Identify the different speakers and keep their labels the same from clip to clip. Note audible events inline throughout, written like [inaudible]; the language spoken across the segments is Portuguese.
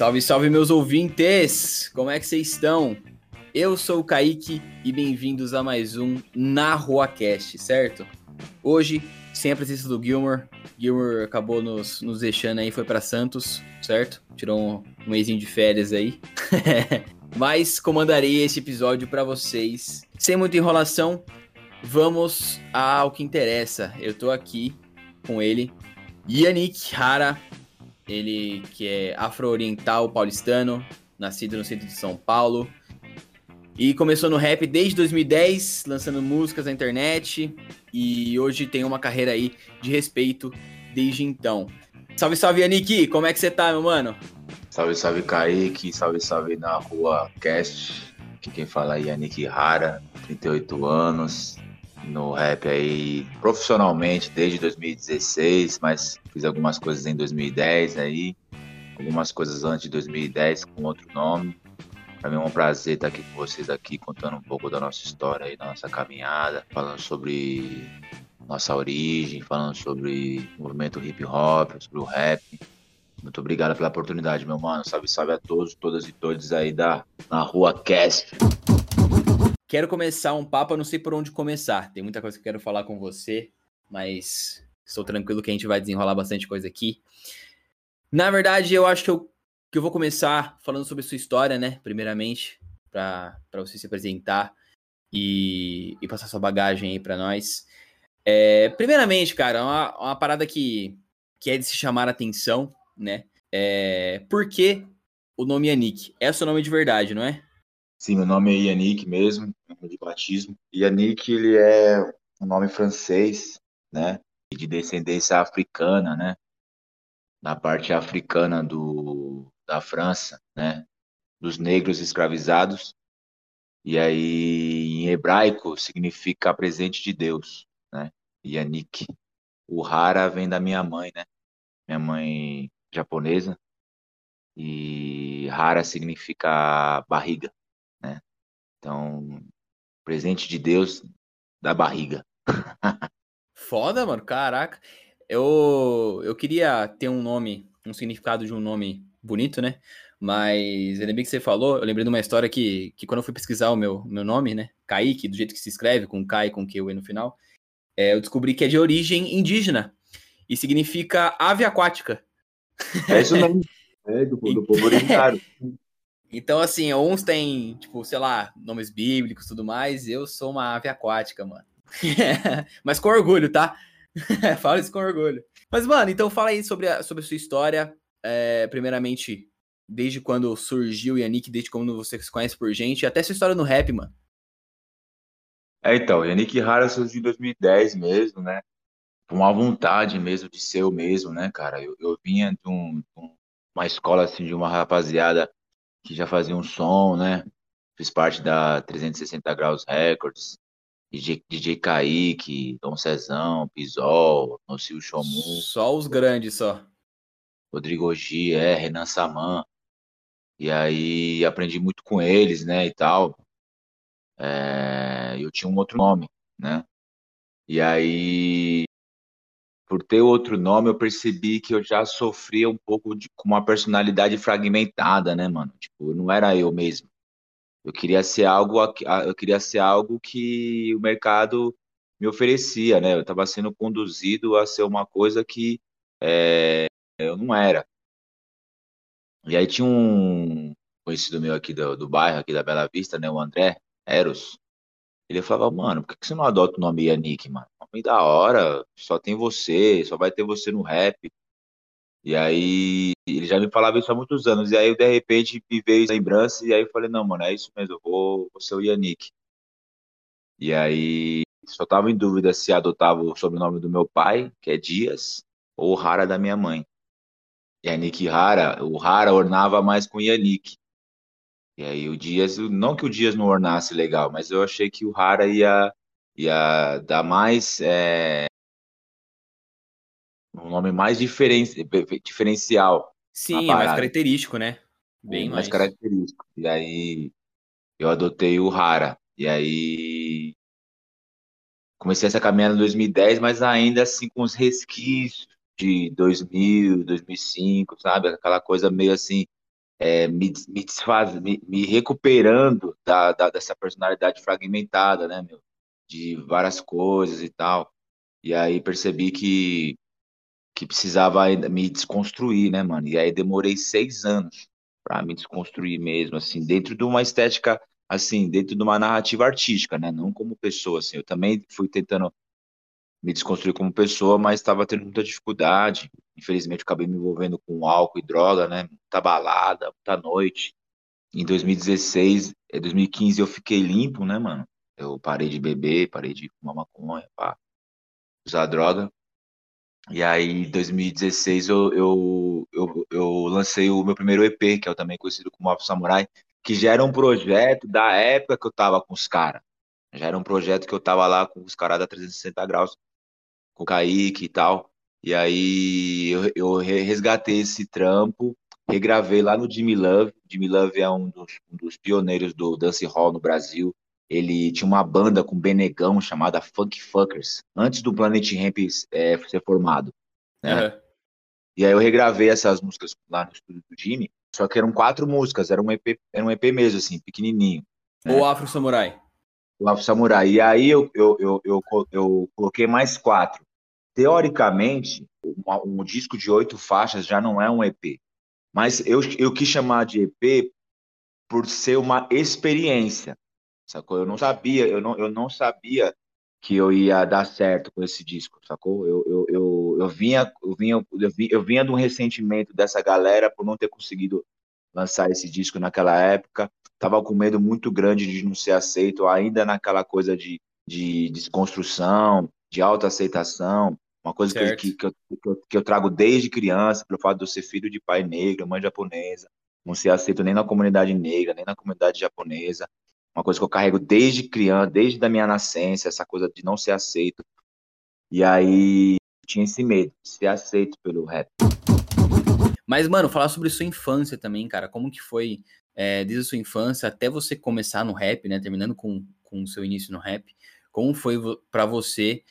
Speaker 1: Salve, salve, meus ouvintes! Como é que vocês estão? Eu sou o Kaique e bem-vindos a mais um Na Rua Cast, certo? Hoje, sem a presença do Gilmore. Gilmore acabou nos, nos deixando aí, foi para Santos, certo? Tirou um, um mêsinho de férias aí. [laughs] Mas comandarei esse episódio para vocês. Sem muita enrolação, vamos ao que interessa. Eu tô aqui com ele, Yannick Hara, ele que é afro-oriental paulistano, nascido no centro de São Paulo. E começou no rap desde 2010, lançando músicas na internet. E hoje tem uma carreira aí de respeito desde então. Salve, salve, Yannick! Como é que você tá, meu mano?
Speaker 2: Salve, salve, Kaique. Salve, salve na rua Cast. Aqui quem fala é Yannick Rara, 38 anos, no rap aí profissionalmente desde 2016, mas fiz algumas coisas em 2010 aí, algumas coisas antes de 2010 com outro nome. Para mim é um prazer estar aqui com vocês aqui contando um pouco da nossa história aí, da nossa caminhada, falando sobre nossa origem, falando sobre o movimento hip hop, sobre o rap. Muito obrigado pela oportunidade, meu mano. Salve, salve a todos, todas e todos aí da na Rua Cast.
Speaker 1: Quero começar um papo, não sei por onde começar. Tem muita coisa que eu quero falar com você, mas estou tranquilo que a gente vai desenrolar bastante coisa aqui. Na verdade, eu acho que eu, que eu vou começar falando sobre sua história, né? Primeiramente, para você se apresentar e, e passar sua bagagem aí para nós. É, primeiramente, cara, uma, uma parada que, que é de se chamar a atenção, né? É, por que o nome Yannick? É o seu nome de verdade, não é?
Speaker 2: Sim, meu nome é Yannick mesmo, de batismo. Yannick, ele é um nome francês, né? De descendência africana, né? Na parte africana do, da França, né? Dos negros escravizados. E aí, em hebraico, significa presente de Deus, né? Yannick. O Hara vem da minha mãe, né? Minha mãe japonesa. E Hara significa barriga. Então, presente de Deus da barriga.
Speaker 1: Foda, mano, caraca. Eu, eu queria ter um nome, um significado de um nome bonito, né? Mas ainda bem que você falou, eu lembrei de uma história que, que quando eu fui pesquisar o meu, meu nome, né? Kaique, do jeito que se escreve, com Kai e com Q no final, é, eu descobri que é de origem indígena e significa ave aquática.
Speaker 2: É isso mesmo. [laughs] É, do, do povo originário. [laughs]
Speaker 1: Então, assim, uns têm, tipo, sei lá, nomes bíblicos e tudo mais. Eu sou uma ave aquática, mano. [laughs] Mas com orgulho, tá? [laughs] fala isso com orgulho. Mas, mano, então fala aí sobre a, sobre a sua história. É, primeiramente, desde quando surgiu o Yannick, desde quando você se conhece por gente, até sua história no rap, mano.
Speaker 2: É, então, Yannick Rara surgiu em 2010 mesmo, né? Com uma vontade mesmo de ser o mesmo, né, cara? Eu, eu vinha de, um, de uma escola, assim, de uma rapaziada que já fazia um som, né? Fiz parte da 360 Graus Records, DJ, DJ Kaique, Dom Cezão, Pisol, Nocio Chomu.
Speaker 1: Só os grandes, só.
Speaker 2: Rodrigo G, é, Renan Saman. E aí aprendi muito com eles, né, e tal. É, eu tinha um outro nome, né? E aí por ter outro nome, eu percebi que eu já sofria um pouco de, com uma personalidade fragmentada, né, mano? Tipo, não era eu mesmo. Eu queria ser algo, eu queria ser algo que o mercado me oferecia, né? Eu estava sendo conduzido a ser uma coisa que é, eu não era. E aí tinha um conhecido meu aqui do, do bairro, aqui da Bela Vista, né? O André Eros. Ele falava, mano, por que você não adota o nome Yannick, mano? Nome da hora, só tem você, só vai ter você no rap. E aí, ele já me falava isso há muitos anos. E aí, de repente, me veio lembrança. E aí, eu falei, não, mano, é isso mesmo, eu vou, vou ser o Yannick. E aí, só tava em dúvida se adotava o sobrenome do meu pai, que é Dias, ou Rara da minha mãe. Yannick Rara, o Rara ornava mais com Yannick. E aí o Dias, não que o Dias não ornasse legal, mas eu achei que o Rara ia, ia dar mais. É, um nome mais diferen, diferencial.
Speaker 1: Sim, mais característico, né?
Speaker 2: Bem mais, mais característico. E aí eu adotei o Rara. E aí comecei essa caminhada em 2010, mas ainda assim com os resquícios de 2000, 2005, sabe? Aquela coisa meio assim é, me, me desfaz, me, me recuperando da, da, dessa personalidade fragmentada, né, meu? De várias coisas e tal. E aí percebi que, que precisava me desconstruir, né, mano? E aí demorei seis anos para me desconstruir mesmo, assim, dentro de uma estética, assim, dentro de uma narrativa artística, né? Não como pessoa, assim. Eu também fui tentando me desconstruir como pessoa, mas estava tendo muita dificuldade. Infelizmente, acabei me envolvendo com álcool e droga, né? Muita balada, muita noite. Em 2016, 2015 é, eu fiquei limpo, né, mano? Eu parei de beber, parei de fumar maconha, pá, usar droga. E aí, em 2016, eu, eu, eu, eu, lancei o meu primeiro EP, que é também conhecido como Afro Samurai, que já era um projeto da época que eu tava com os caras. Já era um projeto que eu tava lá com os caras da 360 graus, com o Kaique e tal. E aí eu, eu resgatei esse trampo, regravei lá no Jimmy Love. Jimmy Love é um dos, um dos pioneiros do dance hall no Brasil. Ele tinha uma banda com Benegão chamada Funk Fuckers, antes do Planet Ramp é, ser formado. Né? Uhum. E aí eu regravei essas músicas lá no estúdio do Jimmy, só que eram quatro músicas, era um EP, era um EP mesmo, assim, pequenininho.
Speaker 1: Né? O Afro Samurai.
Speaker 2: O Afro Samurai. E aí eu, eu, eu, eu, eu coloquei mais quatro. Teoricamente, um, um disco de oito faixas já não é um EP. Mas eu, eu quis chamar de EP por ser uma experiência sacou? Eu não sabia, eu não, eu não sabia que eu ia dar certo com esse disco, sacou? Eu, eu, eu, eu vinha, eu vinha, eu vinha, eu vinha de um ressentimento dessa galera por não ter conseguido lançar esse disco naquela época. Tava com medo muito grande de não ser aceito, ainda naquela coisa de, de desconstrução, de autoaceitação, uma coisa que eu, que, que, eu, que eu trago desde criança, pelo fato de eu ser filho de pai negro, mãe japonesa, não ser aceito nem na comunidade negra, nem na comunidade japonesa uma coisa que eu carrego desde criança, desde a minha nascença, essa coisa de não ser aceito. E aí tinha esse medo de ser aceito pelo rap.
Speaker 1: Mas, mano, falar sobre sua infância também, cara. Como que foi é, desde a sua infância até você começar no rap, né? Terminando com, com o seu início no rap. Como foi para você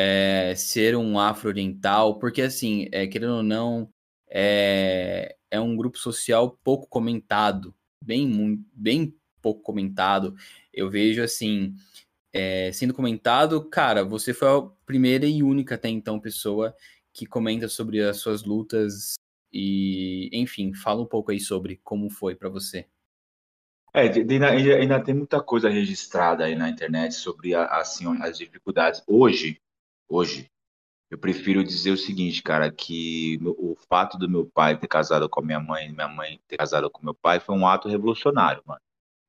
Speaker 1: é, ser um afro-oriental? Porque, assim, é, querendo ou não, é, é um grupo social pouco comentado. Bem, bem pouco comentado. Eu vejo assim, é, sendo comentado, cara, você foi a primeira e única até então pessoa que comenta sobre as suas lutas e, enfim, fala um pouco aí sobre como foi para você.
Speaker 2: É, ainda, ainda, tem muita coisa registrada aí na internet sobre a, assim, as dificuldades. Hoje, hoje, eu prefiro dizer o seguinte, cara, que o fato do meu pai ter casado com a minha mãe, minha mãe ter casado com meu pai, foi um ato revolucionário, mano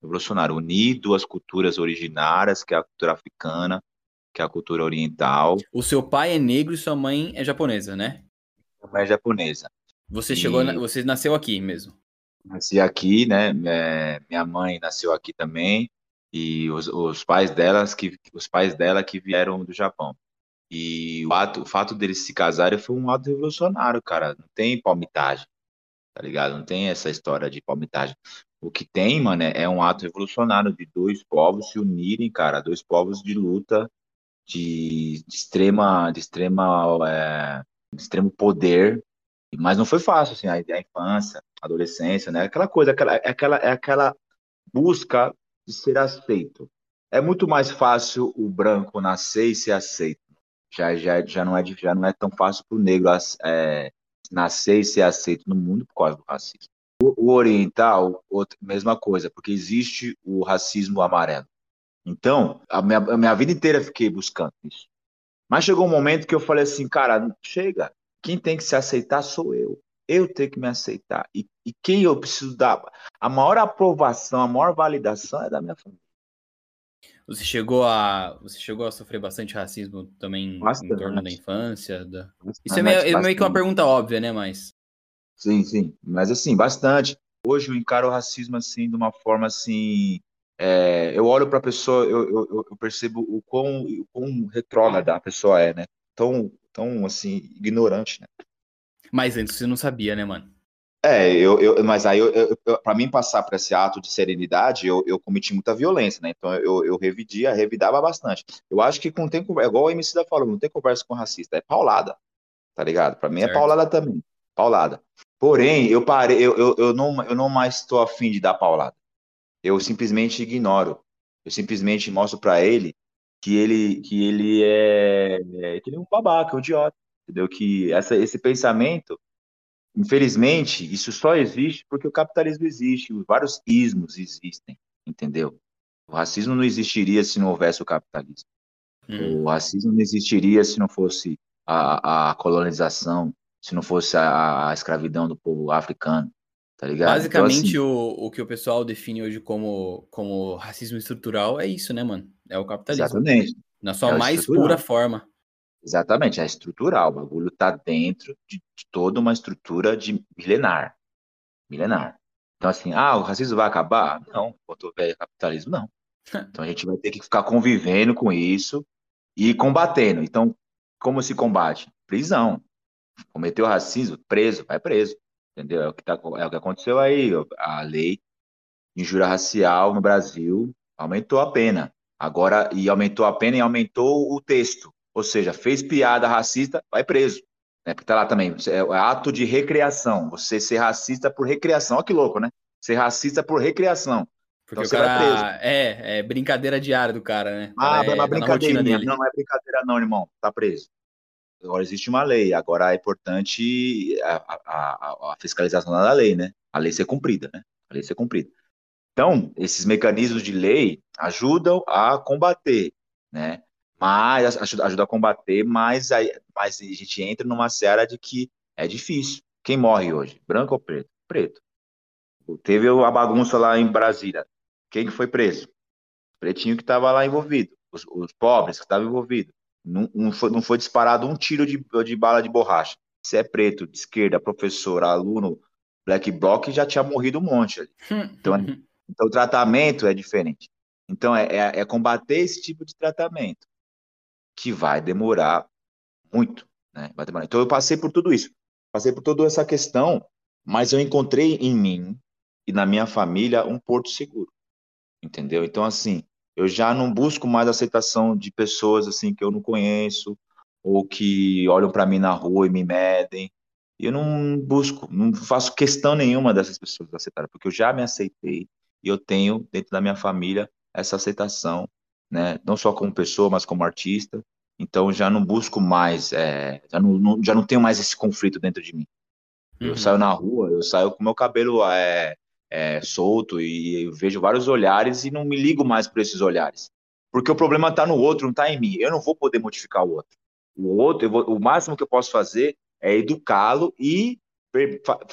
Speaker 2: revolucionário, unir duas culturas originárias, que é a cultura africana, que é a cultura oriental.
Speaker 1: O seu pai é negro e sua mãe é japonesa, né?
Speaker 2: Minha mãe é japonesa.
Speaker 1: Você e... chegou, na... você nasceu aqui mesmo?
Speaker 2: Nasci aqui, né? É, minha mãe nasceu aqui também e os, os pais delas que os pais dela que vieram do Japão. E o, ato, o fato deles se casarem foi um ato revolucionário, cara. Não tem palmitagem, tá ligado? Não tem essa história de palmitagem. O que tem, mano, é um ato revolucionário de dois povos se unirem, cara, dois povos de luta, de, de extrema, de extrema, é, de extremo poder. Mas não foi fácil, assim, a, a infância, a adolescência, né? Aquela coisa, aquela, é aquela, é aquela busca de ser aceito. É muito mais fácil o branco nascer e ser aceito. Já, já, já, não, é, já não é tão fácil para o negro é, nascer e ser aceito no mundo por causa do racismo. O, oriental, outra, mesma coisa, porque existe o racismo amarelo. Então, a minha, a minha vida inteira fiquei buscando isso. Mas chegou um momento que eu falei assim, cara, chega. Quem tem que se aceitar sou eu. Eu tenho que me aceitar. E, e quem eu preciso dar a maior aprovação, a maior validação é da minha família.
Speaker 1: Você chegou a você chegou a sofrer bastante racismo também bastante. em torno da infância? Da... Isso é meio, é meio que uma pergunta óbvia, né? Mas
Speaker 2: Sim, sim. Mas assim, bastante. Hoje eu encaro o racismo assim de uma forma assim. É, eu olho para a pessoa, eu, eu, eu, percebo o quão, o quão retrógrada a pessoa é, né? Tão, tão assim, ignorante, né?
Speaker 1: Mas antes você não sabia, né, mano?
Speaker 2: É, eu, eu, mas aí, para mim passar por esse ato de serenidade, eu, eu cometi muita violência, né? Então eu, eu revidia, revidava bastante. Eu acho que com tem é igual o MC da falou, não tem conversa com racista, é paulada, tá ligado? Para mim é certo. paulada também, paulada. Porém, eu parei, eu, eu, eu, não, eu não mais estou afim de dar paulada. Eu simplesmente ignoro. Eu simplesmente mostro para ele que ele que ele é, é que ele é um babaca, um idiota, entendeu? Que essa, esse pensamento, infelizmente, isso só existe porque o capitalismo existe, vários ismos existem, entendeu? O racismo não existiria se não houvesse o capitalismo. Hum. O racismo não existiria se não fosse a, a colonização, se não fosse a, a, escravidão do povo africano, tá ligado?
Speaker 1: Basicamente, então, assim, o, o que o pessoal define hoje como, como racismo estrutural é isso, né, mano? É o capitalismo.
Speaker 2: Exatamente.
Speaker 1: Na sua é mais pura forma.
Speaker 2: Exatamente, é estrutural. O bagulho tá dentro de, de toda uma estrutura de milenar. Milenar. Então, assim, ah, o racismo vai acabar? Não, enquanto houver capitalismo, não. [laughs] Então a gente vai ter que ficar convivendo com isso e combatendo. Então, como se combate? Prisão. Cometeu racismo, preso, vai preso. Entendeu? É o que, tá, é o que aconteceu aí. A lei de injúria racial no Brasil aumentou a pena. Agora, e aumentou a pena e aumentou o texto. Ou seja, fez piada racista, vai preso. Né? Porque tá lá também, é, é ato de recreação. Você ser racista por recreação. Olha que louco, né? Ser racista por recreação.
Speaker 1: Porque então, o cara é, é brincadeira diária do cara, né?
Speaker 2: Ah,
Speaker 1: é,
Speaker 2: é uma brincadeira. Não, não é brincadeira não, irmão. Tá preso. Agora existe uma lei. Agora é importante a, a, a fiscalização da lei, né? A lei ser cumprida, né? A lei ser cumprida. Então, esses mecanismos de lei ajudam a combater, né? Mas ajuda, ajuda a combater, mas, aí, mas a gente entra numa seara de que é difícil. Quem morre hoje? Branco ou preto? Preto. Teve a bagunça lá em Brasília. Quem que foi preso? Pretinho que estava lá envolvido, os, os, pobres que estavam envolvidos. Não, não, foi, não foi disparado um tiro de, de bala de borracha. Se é preto, de esquerda, professor, aluno, black bloc, já tinha morrido um monte ali. Então, é, então o tratamento é diferente. Então é, é, é combater esse tipo de tratamento que vai demorar muito. Né? Vai demorar. Então eu passei por tudo isso. Passei por toda essa questão, mas eu encontrei em mim e na minha família um porto seguro entendeu? Então, assim, eu já não busco mais aceitação de pessoas assim que eu não conheço ou que olham para mim na rua e me medem. Eu não busco, não faço questão nenhuma dessas pessoas aceitarem, porque eu já me aceitei e eu tenho dentro da minha família essa aceitação, né? Não só como pessoa, mas como artista. Então já não busco mais, é, já, não, não, já não tenho mais esse conflito dentro de mim. Uhum. Eu saio na rua, eu saio com meu cabelo é, é, solto e vejo vários olhares e não me ligo mais por esses olhares. Porque o problema está no outro, não está em mim. Eu não vou poder modificar o outro. O outro, vou, o máximo que eu posso fazer é educá-lo e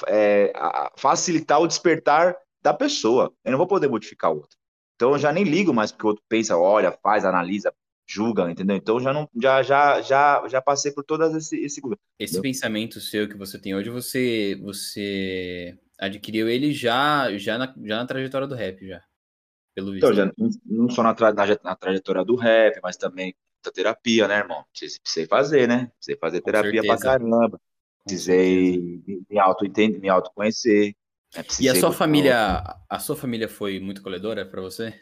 Speaker 2: é, facilitar o despertar da pessoa. Eu não vou poder modificar o outro. Então eu já nem ligo mais porque o outro pensa, olha, faz, analisa, julga, entendeu? Então já não, já, já, já, já passei por todas esse, esse,
Speaker 1: esse pensamento seu que você tem hoje, você, você adquiriu ele já, já, na, já na trajetória do rap, já.
Speaker 2: Pelo visto. Então, já, não só na, tra na, trajetória do rap, mas também da terapia, né, irmão? Precisei fazer, né? Precisei fazer Com terapia certeza. pra caramba. Precisei me, me auto-entender, me autoconhecer.
Speaker 1: Né? E a sua família, a sua família foi muito colhedora para você?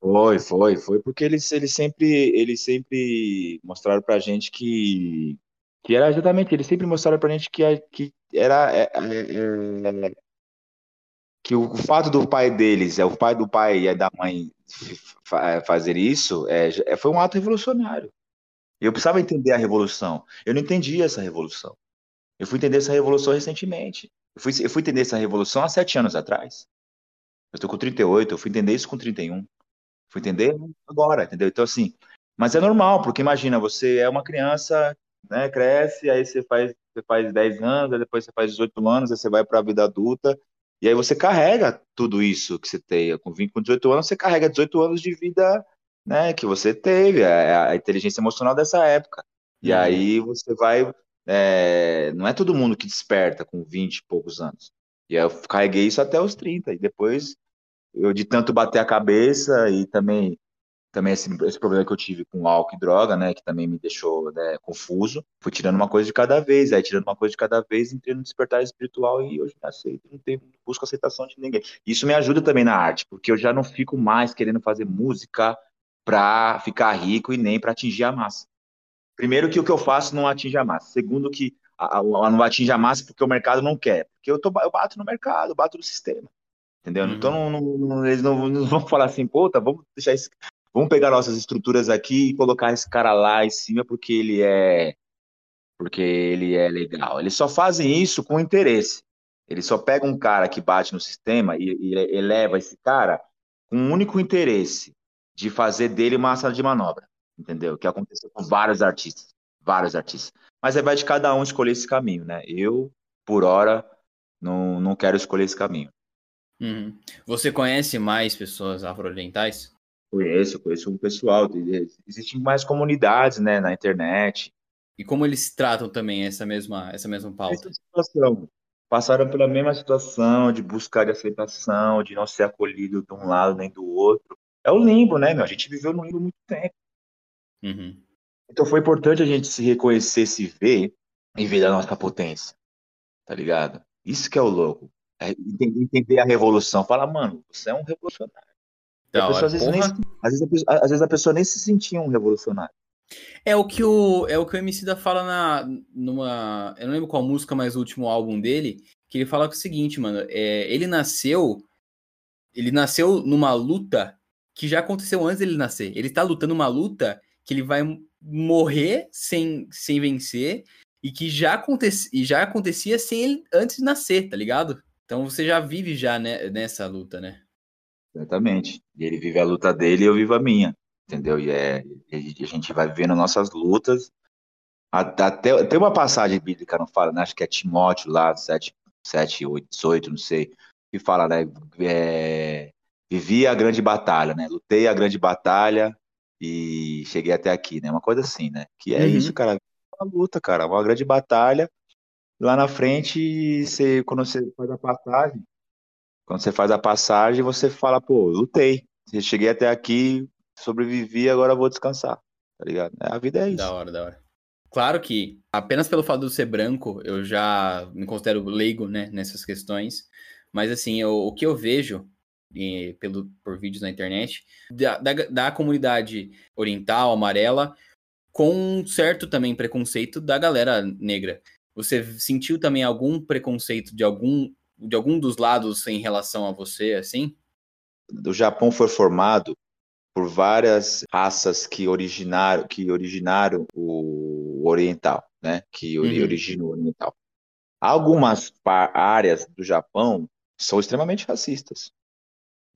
Speaker 2: Foi, foi, foi, porque eles, eles sempre, eles sempre mostraram pra gente que, que era exatamente, eles sempre mostraram pra gente que, que era, é, é, é que o, fato do pai deles, é o pai do pai e da mãe é, fazer isso, é, é, foi um ato revolucionário. Eu precisava entender a revolução. Eu não entendi essa revolução. Eu fui entender essa revolução recentemente. Eu fui, eu fui entender essa revolução há sete anos atrás. Eu estou com 38, eu fui entender isso com 31. Fui entender agora, entendeu? Então, assim, mas é normal, porque imagina, você é uma criança, né, cresce, aí você faz, você faz 10 anos, depois você faz 18 anos, aí você vai para a vida adulta, e aí você carrega tudo isso que você tem. Com 20, com 18 anos, você carrega 18 anos de vida né, que você teve, a, é, a inteligência emocional dessa época. E uhum. aí você vai. É, não é todo mundo que desperta com 20 e poucos anos. E eu carreguei isso até os 30. E depois, eu de tanto bater a cabeça e também também esse, esse, problema que eu tive com álcool e droga, né, que também me deixou né, confuso. Fui tirando uma coisa de cada vez, aí tirando uma coisa de cada vez, entrei no despertar espiritual e hoje aceito, não tenho, busco aceitação de ninguém. Isso me ajuda também na arte, porque eu já não fico mais querendo fazer música para ficar rico e nem para atingir a massa. Primeiro que o que eu faço não atinge a massa. Segundo que a, a, não atinge a massa porque o mercado não quer. Porque eu, tô, eu bato no mercado, eu bato no sistema. Entendeu? Uhum. Então não, não, eles não, não, vão falar assim, puta, vamos deixar esse. Vamos pegar nossas estruturas aqui e colocar esse cara lá em cima porque ele é. Porque ele é legal. Eles só fazem isso com interesse. Eles só pegam um cara que bate no sistema e, e eleva esse cara com um único interesse de fazer dele uma sala de manobra. Entendeu? Que aconteceu com vários artistas. Vários artistas. Mas aí vai de cada um escolher esse caminho, né? Eu, por hora, não, não quero escolher esse caminho.
Speaker 1: Uhum. Você conhece mais pessoas afro-orientais?
Speaker 2: Conheço, conheço um pessoal. Existem mais comunidades, né, na internet.
Speaker 1: E como eles tratam também essa mesma, essa mesma pauta? Essa
Speaker 2: situação. Passaram pela mesma situação de buscar de aceitação, de não ser acolhido de um lado nem do outro. É o limbo, né, meu? A gente viveu no limbo muito tempo. Uhum. Então foi importante a gente se reconhecer, se ver e ver da nossa potência. Tá ligado? Isso que é o louco. É entender a revolução. Fala, mano, você é um revolucionário. Da pessoa, às, vezes nem, às, vezes a, às, vezes a, pessoa nem se sentia um revolucionário.
Speaker 1: É o que o, é o, que o MC da fala na, numa. Eu não lembro qual música, mas o último álbum dele, que ele fala que é o seguinte, mano. É, ele nasceu. Ele nasceu numa luta que já aconteceu antes dele nascer. Ele tá lutando uma luta que ele vai morrer sem, sem vencer e que já, acontecia, e já acontecia sem ele antes de nascer, tá ligado? Então você já vive já né, nessa luta, né?
Speaker 2: Exatamente. E ele vive a luta dele e eu vivo a minha, entendeu? E é, a gente vai vivendo nossas lutas. Até, tem uma passagem bíblica, não fala, né? Acho que é Timóteo lá, 7, 7 8, 18, não sei, que fala, né? É, vivi a grande batalha, né? Lutei a grande batalha, e cheguei até aqui, né? Uma coisa assim, né? Que é uhum. isso, cara. Uma luta, cara, uma grande batalha. Lá na frente, você, quando você faz a passagem, quando você faz a passagem, você fala, pô, lutei. Cheguei até aqui, sobrevivi, agora vou descansar. Tá ligado? A vida é isso.
Speaker 1: Da hora, da hora. Claro que, apenas pelo fato de ser branco, eu já me considero leigo, né, nessas questões. Mas, assim, eu, o que eu vejo e, pelo, por vídeos na internet, da, da, da, comunidade oriental, amarela, com um certo também preconceito da galera negra. Você sentiu também algum preconceito de algum, de algum dos lados em relação a você, assim?
Speaker 2: O Japão foi formado por várias raças que originaram, que originaram o oriental, né? Que uhum. originou o oriental. Algumas áreas do Japão são extremamente racistas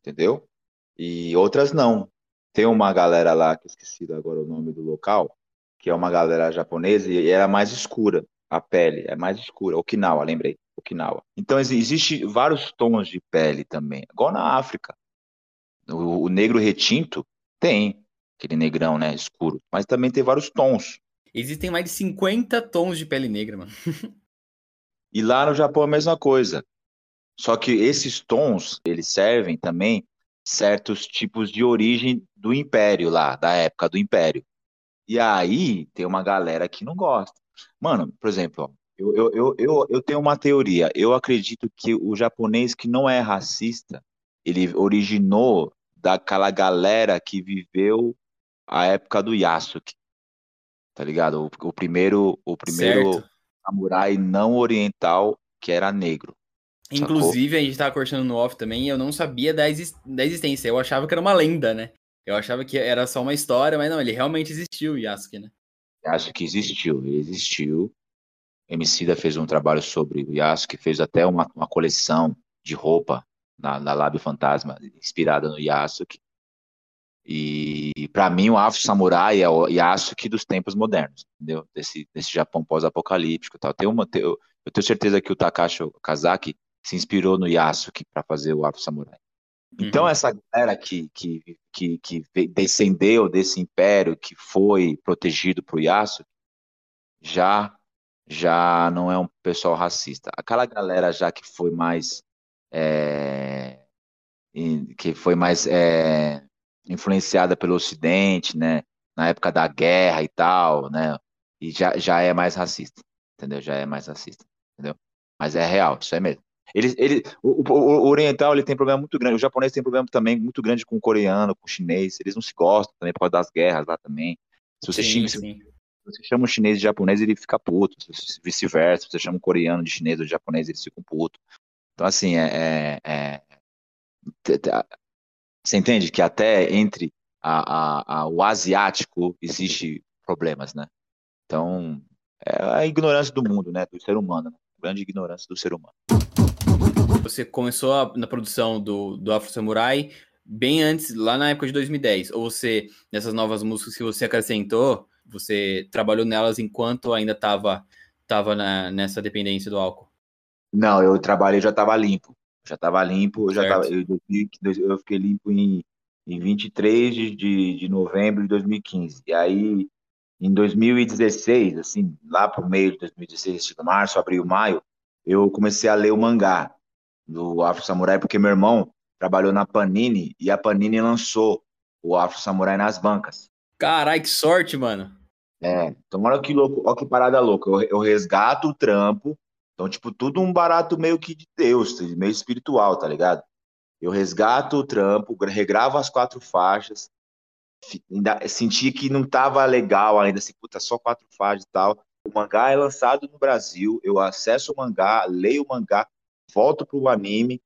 Speaker 2: entendeu? E outras não. Tem uma galera lá, que esqueci agora o nome do local, que é uma galera japonesa e era mais escura, a pele é mais escura. Okinawa, lembrei, Okinawa. Então existe vários tons de pele também, igual na África. O, o negro retinto tem aquele negrão, né, escuro, mas também tem vários tons.
Speaker 1: Existem mais de 50 tons de pele negra, mano. [laughs]
Speaker 2: e lá no Japão é a mesma coisa. Só que esses tons, eles servem também certos tipos de origem do império lá, da época do império. E aí tem uma galera que não gosta. Mano, por exemplo, eu, eu, eu, eu, eu tenho uma teoria. Eu acredito que o japonês que não é racista, ele originou daquela galera que viveu a época do Yasuke. Tá ligado? O, o primeiro, o primeiro certo. samurai não oriental que era negro.
Speaker 1: Inclusive, a gente tava cortando no off também e eu não sabia da, exist da existência. Eu achava que era uma lenda, né? Eu achava que era só uma história, mas não, ele realmente existiu, Yasuke, né?
Speaker 2: Acho que existiu, ele existiu. Emicida fez um trabalho sobre o Yasuke, fez até uma, uma coleção de roupa na, na Lab Fantasma, inspirada no Yasuke. E para mim o Afro Samurai é o Yasuke dos tempos modernos, entendeu? Desse, desse Japão pós-apocalíptico tal. Tem uma, eu, eu tenho certeza que o Takashi Kazaki se inspirou no Yasuke para fazer o Afro Samurai. Então, uhum. essa galera que, que, que, que, descendeu desse império que foi protegido por Yasuke, já, já não é um pessoal racista. Aquela galera já que foi mais. É, que foi mais é, influenciada pelo Ocidente, né? Na época da guerra e tal, né? E já, já é mais racista, entendeu? Já é mais racista, entendeu? Mas é real, isso é mesmo. Ele, ele, o, o, o, oriental ele tem problema muito grande, o japonês tem problema também muito grande com o coreano, com o chinês, eles não se gostam também por causa das guerras lá também. Se você sim, xinga, sim. você chama um chinês de japonês, ele fica puto. Vice-versa, você chama um coreano de chinês ou de japonês, eles ficam puto. Então, assim, é, é, é, você entende que até entre a, a, a, o asiático existe problemas, né? Então, é a ignorância do mundo, né? Do ser humano, né? grande ignorância do ser humano.
Speaker 1: Você começou a, na produção do, do Afro Samurai bem antes, lá na época de 2010, ou você, nessas novas músicas que você acrescentou, você trabalhou nelas enquanto ainda estava tava nessa dependência do álcool?
Speaker 2: Não, eu trabalhei, já estava limpo. Já estava limpo, eu já tava, eu, eu, fiquei limpo em, em 23 de, de, novembro de 2015. E aí, em 2016, assim, lá pro meio de 2016, tipo março, abril, maio, eu comecei a ler o mangá do Afro Samurai, porque meu irmão trabalhou na Panini e a Panini lançou o Afro Samurai nas bancas.
Speaker 1: Carai, que sorte, mano.
Speaker 2: É, então olha que louco, olha que parada louca. Eu, eu resgato o trampo, então, tipo, tudo um barato meio que de Deus, meio espiritual, tá ligado? Eu resgato o trampo, regravo as quatro faixas, ainda, senti que não tava legal ainda, assim, puta, só quatro faixas e tal. O mangá é lançado no Brasil, eu acesso o mangá, leio o mangá, volto pro anime,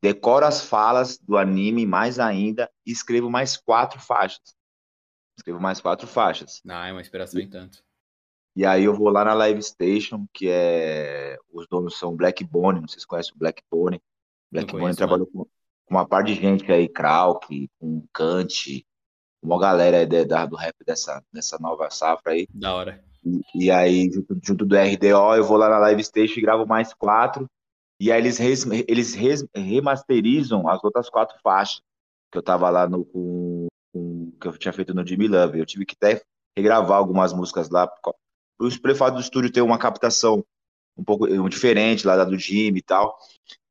Speaker 2: decoro as falas do anime mais ainda e escrevo mais quatro faixas. Escrevo mais quatro faixas.
Speaker 1: Ah, é uma inspiração em tanto.
Speaker 2: E aí eu vou lá na Live Station, que é. Os donos são Black Bone, não sei se conhecem o Black Bone. Black Bone trabalhou com, com, uma par de gente aí, Krauk, com Kant, uma galera aí de, da, do rap dessa, dessa nova safra aí.
Speaker 1: Da hora.
Speaker 2: E, e aí, junto, junto, do RDO, eu vou lá na Live Station e gravo mais quatro. E aí eles, res, eles res, remasterizam as outras quatro faixas que eu tava lá no, com, com, que eu tinha feito no Jimmy Love. Eu tive que até regravar algumas músicas lá. O prefado do estúdio tem uma captação um pouco diferente lá da do Jimmy e tal.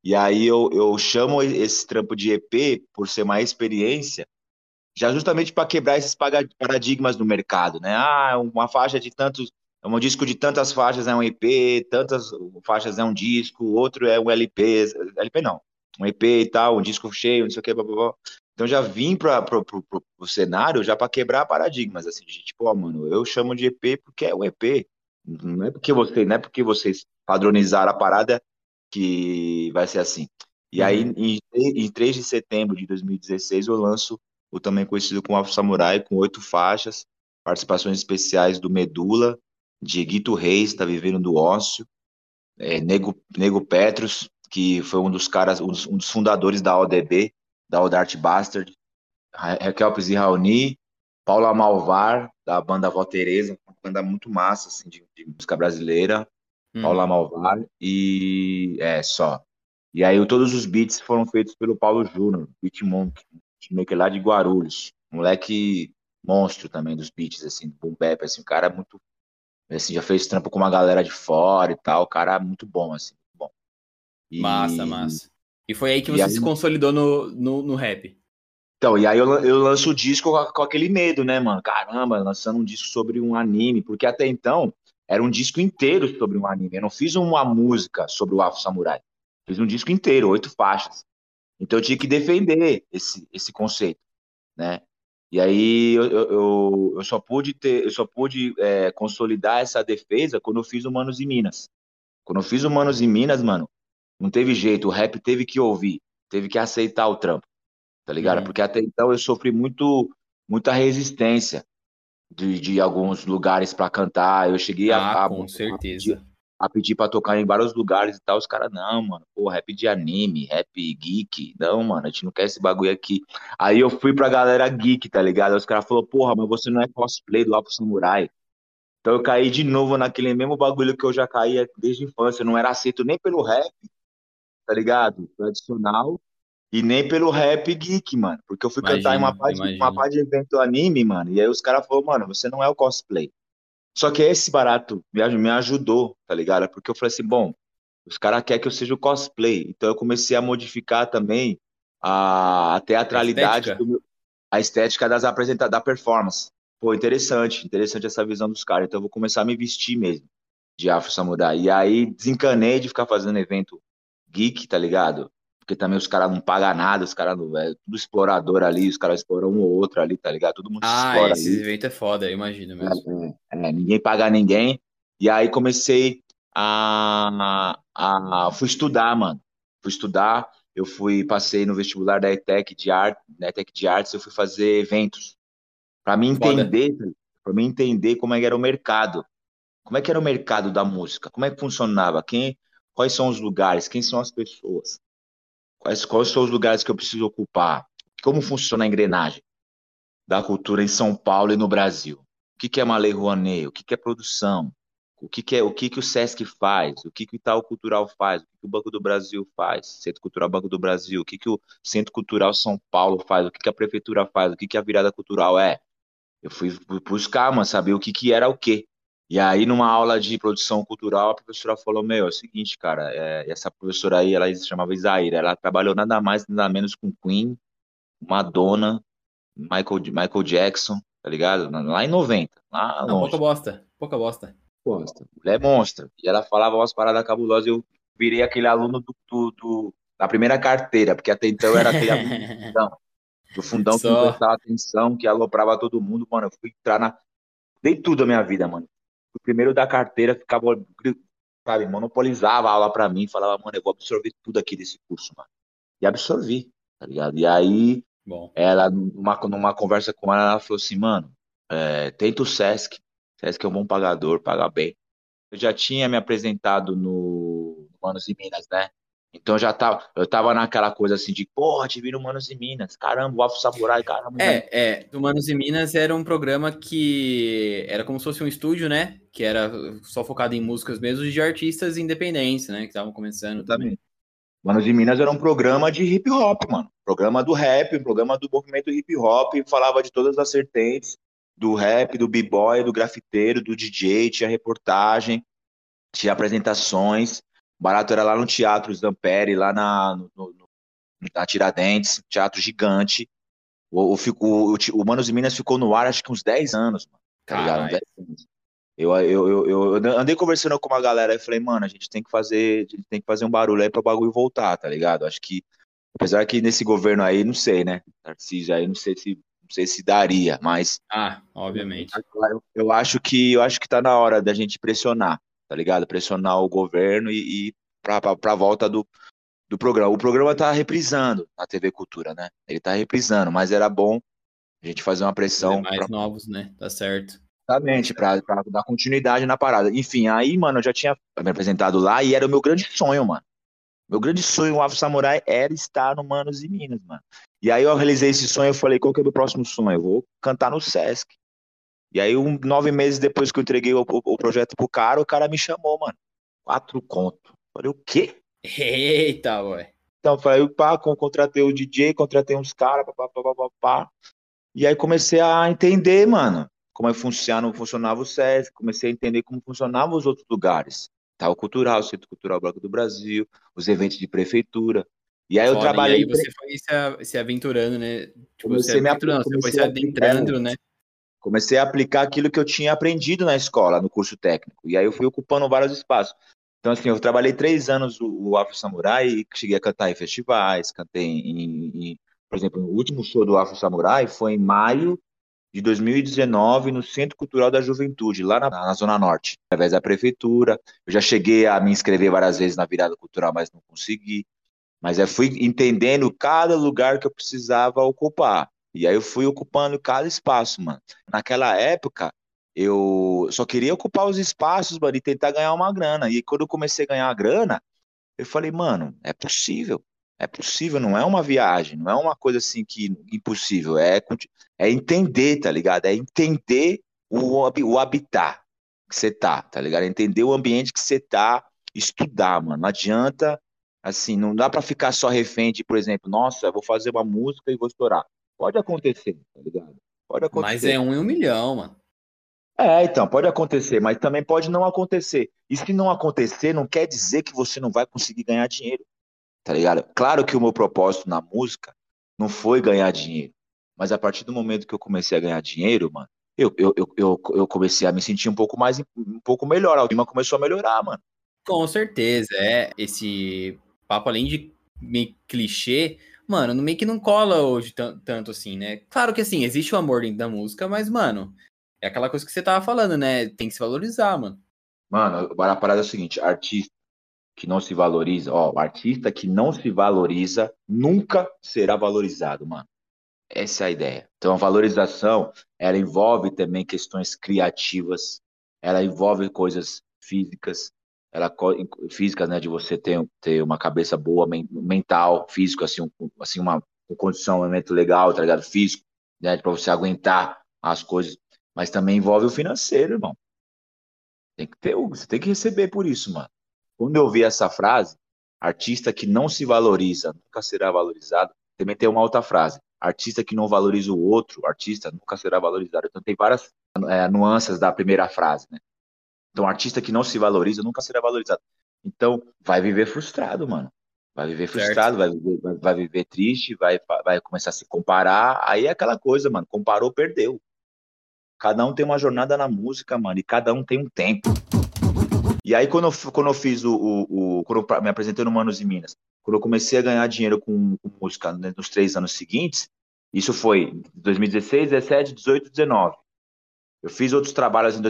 Speaker 2: E aí eu, eu chamo esse trampo de EP por ser uma experiência, já justamente para quebrar esses paradigmas do mercado, né? Ah, uma faixa de tantos, um disco de tantas faixas é um EP, tantas faixas é um disco, outro é um LP, LP não, um EP e tal, um disco cheio, não sei o que, blá, blá, blá. Então já vim para o cenário já para quebrar paradigmas, assim, de tipo, ó, mano, eu chamo de EP porque é o EP. Não é porque você, não é porque vocês padronizaram a parada que vai ser assim. E uhum. aí, em, em 3 de setembro de 2016, eu lanço o também conhecido como Afro Samurai, com oito faixas, participações especiais do Medula, Dieguito Reis, tá vivendo do ócio, é, Nego, Nego Petros, que foi um dos caras, um dos, um dos fundadores da ODB, da Odart Bastard, Raquel Pizzi Raoni, Paula Malvar, da banda Vó Tereza, uma banda muito massa, assim, de, de música brasileira, hum. Paula Malvar, e é, só. E aí todos os beats foram feitos pelo Paulo Júnior, Beat Monk, maker lá de Guarulhos, moleque monstro também dos beats, assim, do boom bap, assim, o cara é muito, assim, já fez trampo com uma galera de fora e tal, o cara é muito bom, assim, muito bom.
Speaker 1: E... Massa, massa. E foi aí que você aí... se consolidou no, no, no, rap.
Speaker 2: Então, e aí eu, eu lanço o disco com, com, aquele medo, né, mano? Caramba, lançando um disco sobre um anime, porque até então era um disco inteiro sobre um anime. Eu não fiz uma música sobre o Afro Samurai. Fiz um disco inteiro, oito faixas. Então eu tinha que defender esse, esse conceito, né? E aí eu, eu, eu só pude ter, eu só pude é, consolidar essa defesa quando eu fiz o Manos em Minas. Quando eu fiz o Manos em Minas, mano, não teve jeito, o rap teve que ouvir, teve que aceitar o trampo, tá ligado? Uhum. Porque até então eu sofri muito, muita resistência de, de alguns lugares para cantar. Eu cheguei
Speaker 1: ah,
Speaker 2: a,
Speaker 1: com certeza.
Speaker 2: A, pedir para tocar em vários lugares e tal. Os caras, não, mano, pô, rap de anime, rap geek. Não, mano, a gente não quer esse bagulho aqui. Aí eu fui pra galera geek, tá ligado? Aí os caras falaram, porra, mas você não é cosplay do Afro Samurai. Então eu caí de novo naquele mesmo bagulho que eu já caía desde a infância. Eu não era aceito nem pelo rap, tá ligado? Tradicional. E nem pelo rap geek, mano. Porque eu fui imagina, cantar em uma parte, uma parte de evento anime, mano. E aí os caras falaram, mano, você não é o cosplay. Só que esse barato me ajudou, tá ligado? Porque eu falei assim, bom, os caras querem que eu seja o cosplay. Então eu comecei a modificar também a, a teatralidade, a estética, do, a estética das apresentadas, da performance. Pô, interessante, interessante essa visão dos caras. Então eu vou começar a me vestir mesmo de Afro Samurai. E aí desencanei de ficar fazendo evento geek, tá ligado? Porque também os caras não pagam nada, os caras não. É tudo explorador ali, os caras exploram um ou outro ali, tá ligado? Todo mundo
Speaker 1: ah,
Speaker 2: explora.
Speaker 1: Esse ali. evento é foda, eu imagino mesmo.
Speaker 2: É, é, é, ninguém paga ninguém. E aí comecei a, a, a. Fui estudar, mano. Fui estudar. Eu fui, passei no vestibular da ETEC de arte, da ETEC de artes, eu fui fazer eventos. Para mim entender, para mim entender como é que era o mercado. Como é que era o mercado da música? Como é que funcionava? Quem, quais são os lugares? Quem são as pessoas? Quais, quais são os lugares que eu preciso ocupar? Como funciona a engrenagem da cultura em São Paulo e no Brasil? O que, que é Malê Rouanet? O que, que é produção? O que, que é o que, que o Sesc faz? O que, que o Itaú Cultural faz? O que, que o Banco do Brasil faz? Centro Cultural Banco do Brasil? O que, que o Centro Cultural São Paulo faz? O que, que a Prefeitura faz? O que, que a virada cultural é? Eu fui buscar, mano, saber o que, que era o quê. E aí, numa aula de produção cultural, a professora falou: Meu, é o seguinte, cara, é, essa professora aí, ela se chamava Isaíra, ela trabalhou nada mais, nada menos com Queen, Madonna, Michael, Michael Jackson, tá ligado? Lá em 90. Lá
Speaker 1: Não, pouca bosta, pouca bosta.
Speaker 2: Bosta. Mulher é monstra. E ela falava umas paradas cabulosas, eu virei aquele aluno do, do, do da primeira carteira, porque até então eu era aquele aluno do [laughs] fundão, do fundão que não prestava atenção, que aloprava todo mundo, mano. Eu fui entrar na. Dei tudo a minha vida, mano o primeiro da carteira ficava, sabe, monopolizava a aula para mim, falava, mano, eu vou absorver tudo aqui desse curso, mano. E absorvi, tá ligado? E aí, Bom. ela, numa, numa conversa com ela, ela falou assim, mano, é, tenta o Sesc, Sesc é um bom pagador, paga bem. Eu já tinha me apresentado no Manos e Minas, né? Então já tava, eu tava naquela coisa assim de, porra, te vi no Manos e Minas, caramba, o Afro Samurai, caramba.
Speaker 1: É, é, o Manos e Minas era um programa que era como se fosse um estúdio, né? Que era só focado em músicas mesmo de artistas independentes, né? Que estavam começando também.
Speaker 2: Manos e Minas era um programa de hip hop, mano. Programa do rap, programa do movimento hip hop, falava de todas as vertentes do rap, do b-boy, do grafiteiro, do DJ, tinha reportagem, tinha apresentações. Barato era lá no Teatro Zamperi, lá na, no, no, na Tiradentes, teatro gigante. O, o, o, o Manos e Minas ficou no ar acho que uns 10 anos, mano. Tá ligado? 10 anos. Eu, eu, eu, eu, andei conversando com uma galera e falei, mano, a gente tem que fazer, a gente tem que fazer um barulho aí para o bagulho voltar, tá ligado? Acho que, apesar que nesse governo aí, não sei, né? Tarcísio aí, não sei se, não sei se daria, mas.
Speaker 1: Ah, obviamente.
Speaker 2: Eu, eu acho que, eu acho que tá na hora da gente pressionar tá ligado? Pressionar o governo e, e para a volta do, do programa. O programa tá reprisando na TV Cultura, né? Ele tá reprisando, mas era bom a gente fazer uma pressão.
Speaker 1: mais pra... novos, né? Tá certo.
Speaker 2: Exatamente, para dar continuidade na parada. Enfim, aí, mano, eu já tinha me apresentado lá e era o meu grande sonho, mano. Meu grande sonho, o Afro Samurai, era estar no Manos e Minas, mano. E aí eu realizei esse sonho, eu falei, qual que é o meu próximo sonho? Eu vou cantar no Sesc. E aí, um, nove meses depois que eu entreguei o, o, o, projeto pro cara, o cara me chamou, mano. Quatro conto. Falei, o quê?
Speaker 1: Eita, ué.
Speaker 2: Então, falei, pá, contratei o DJ, contratei uns caras, pá, pá, pá, pá, pá. E aí comecei a entender, mano, como é funcionava, funcionava o SESC, comecei a entender como funcionavam os outros lugares. Tá, o cultural, o Centro Cultural Branco do Brasil, os eventos de prefeitura. E aí Foda, eu trabalhei. E
Speaker 1: aí você foi se, aventurando, né? Tipo, comecei você, aventurando, você foi se adentrando, né?
Speaker 2: Comecei a aplicar aquilo que eu tinha aprendido na escola, no curso técnico. E aí eu fui ocupando vários espaços. Então, assim, eu trabalhei três anos o, o Afro Samurai e cheguei a cantar em festivais, cantei em, em, por exemplo, o último show do Afro Samurai foi em maio de 2019 no Centro Cultural da Juventude, lá na, na, Zona Norte, através da prefeitura. Eu já cheguei a me inscrever várias vezes na virada cultural, mas não consegui. Mas eu fui entendendo cada lugar que eu precisava ocupar. E aí eu fui ocupando cada espaço, mano. Naquela época, eu só queria ocupar os espaços, mano, e tentar ganhar uma grana. E quando eu comecei a ganhar a grana, eu falei, mano, é possível. É possível, não é uma viagem, não é uma coisa assim que impossível. É, é entender, tá ligado? É entender o, o habitat que você tá, tá ligado? É entender o ambiente que você tá, estudar, mano. Não adianta, assim, não dá para ficar só refém de, por exemplo, nossa, vou fazer uma música e vou estourar. Pode acontecer, tá ligado? Pode acontecer.
Speaker 1: Mas é um em um milhão, mano.
Speaker 2: É, então, pode acontecer, mas também pode não acontecer. E se não acontecer, não quer dizer que você não vai conseguir ganhar dinheiro. Tá ligado? Claro que o meu propósito na música não foi ganhar dinheiro. Mas a partir do momento que eu comecei a ganhar dinheiro, mano, eu, eu, eu, eu, eu comecei a me sentir um pouco mais, um pouco melhor. A clima começou a melhorar, mano.
Speaker 1: Com certeza, é. Esse papo, além de meio clichê, mano, no meio que não cola hoje tanto assim, né? Claro que assim, existe o amor dentro da música, mas, mano, é aquela coisa que você tava falando, né? Tem que se valorizar, mano.
Speaker 2: Mano, a parada é o seguinte, artista que não se valoriza, ó, artista que não se valoriza nunca será valorizado, mano. Essa é a ideia. Então, a valorização, ela envolve também questões criativas, ela envolve coisas físicas, ela físicas, né, de você ter, ter uma cabeça boa, mental, físico, assim, um, assim uma, uma condicionamento legal, tá ligado? Físico, né, para você aguentar as coisas, mas também envolve o financeiro, irmão. Tem que ter, você tem que receber por isso, mano. Quando eu vi essa frase, artista que não se valoriza nunca será valorizado, também tem uma outra frase artista que não valoriza o outro artista nunca será valorizado. Então tem várias é, nuances da primeira frase, né? Então artista que não se valoriza nunca será valorizado. Então vai viver frustrado, mano. Vai viver frustrado, vai viver, vai, vai viver, triste, vai, vai começar a se comparar. Aí é aquela coisa, mano. Comparou, perdeu. Cada um tem uma jornada na música, mano, e cada um tem um tempo. E aí, quando eu, quando eu fiz o, o, o Quando eu me apresentei no Manos e Minas, quando eu comecei a ganhar dinheiro com, com música nos três anos seguintes, isso foi 2016, 17, 18, 19. Eu fiz outros trabalhos em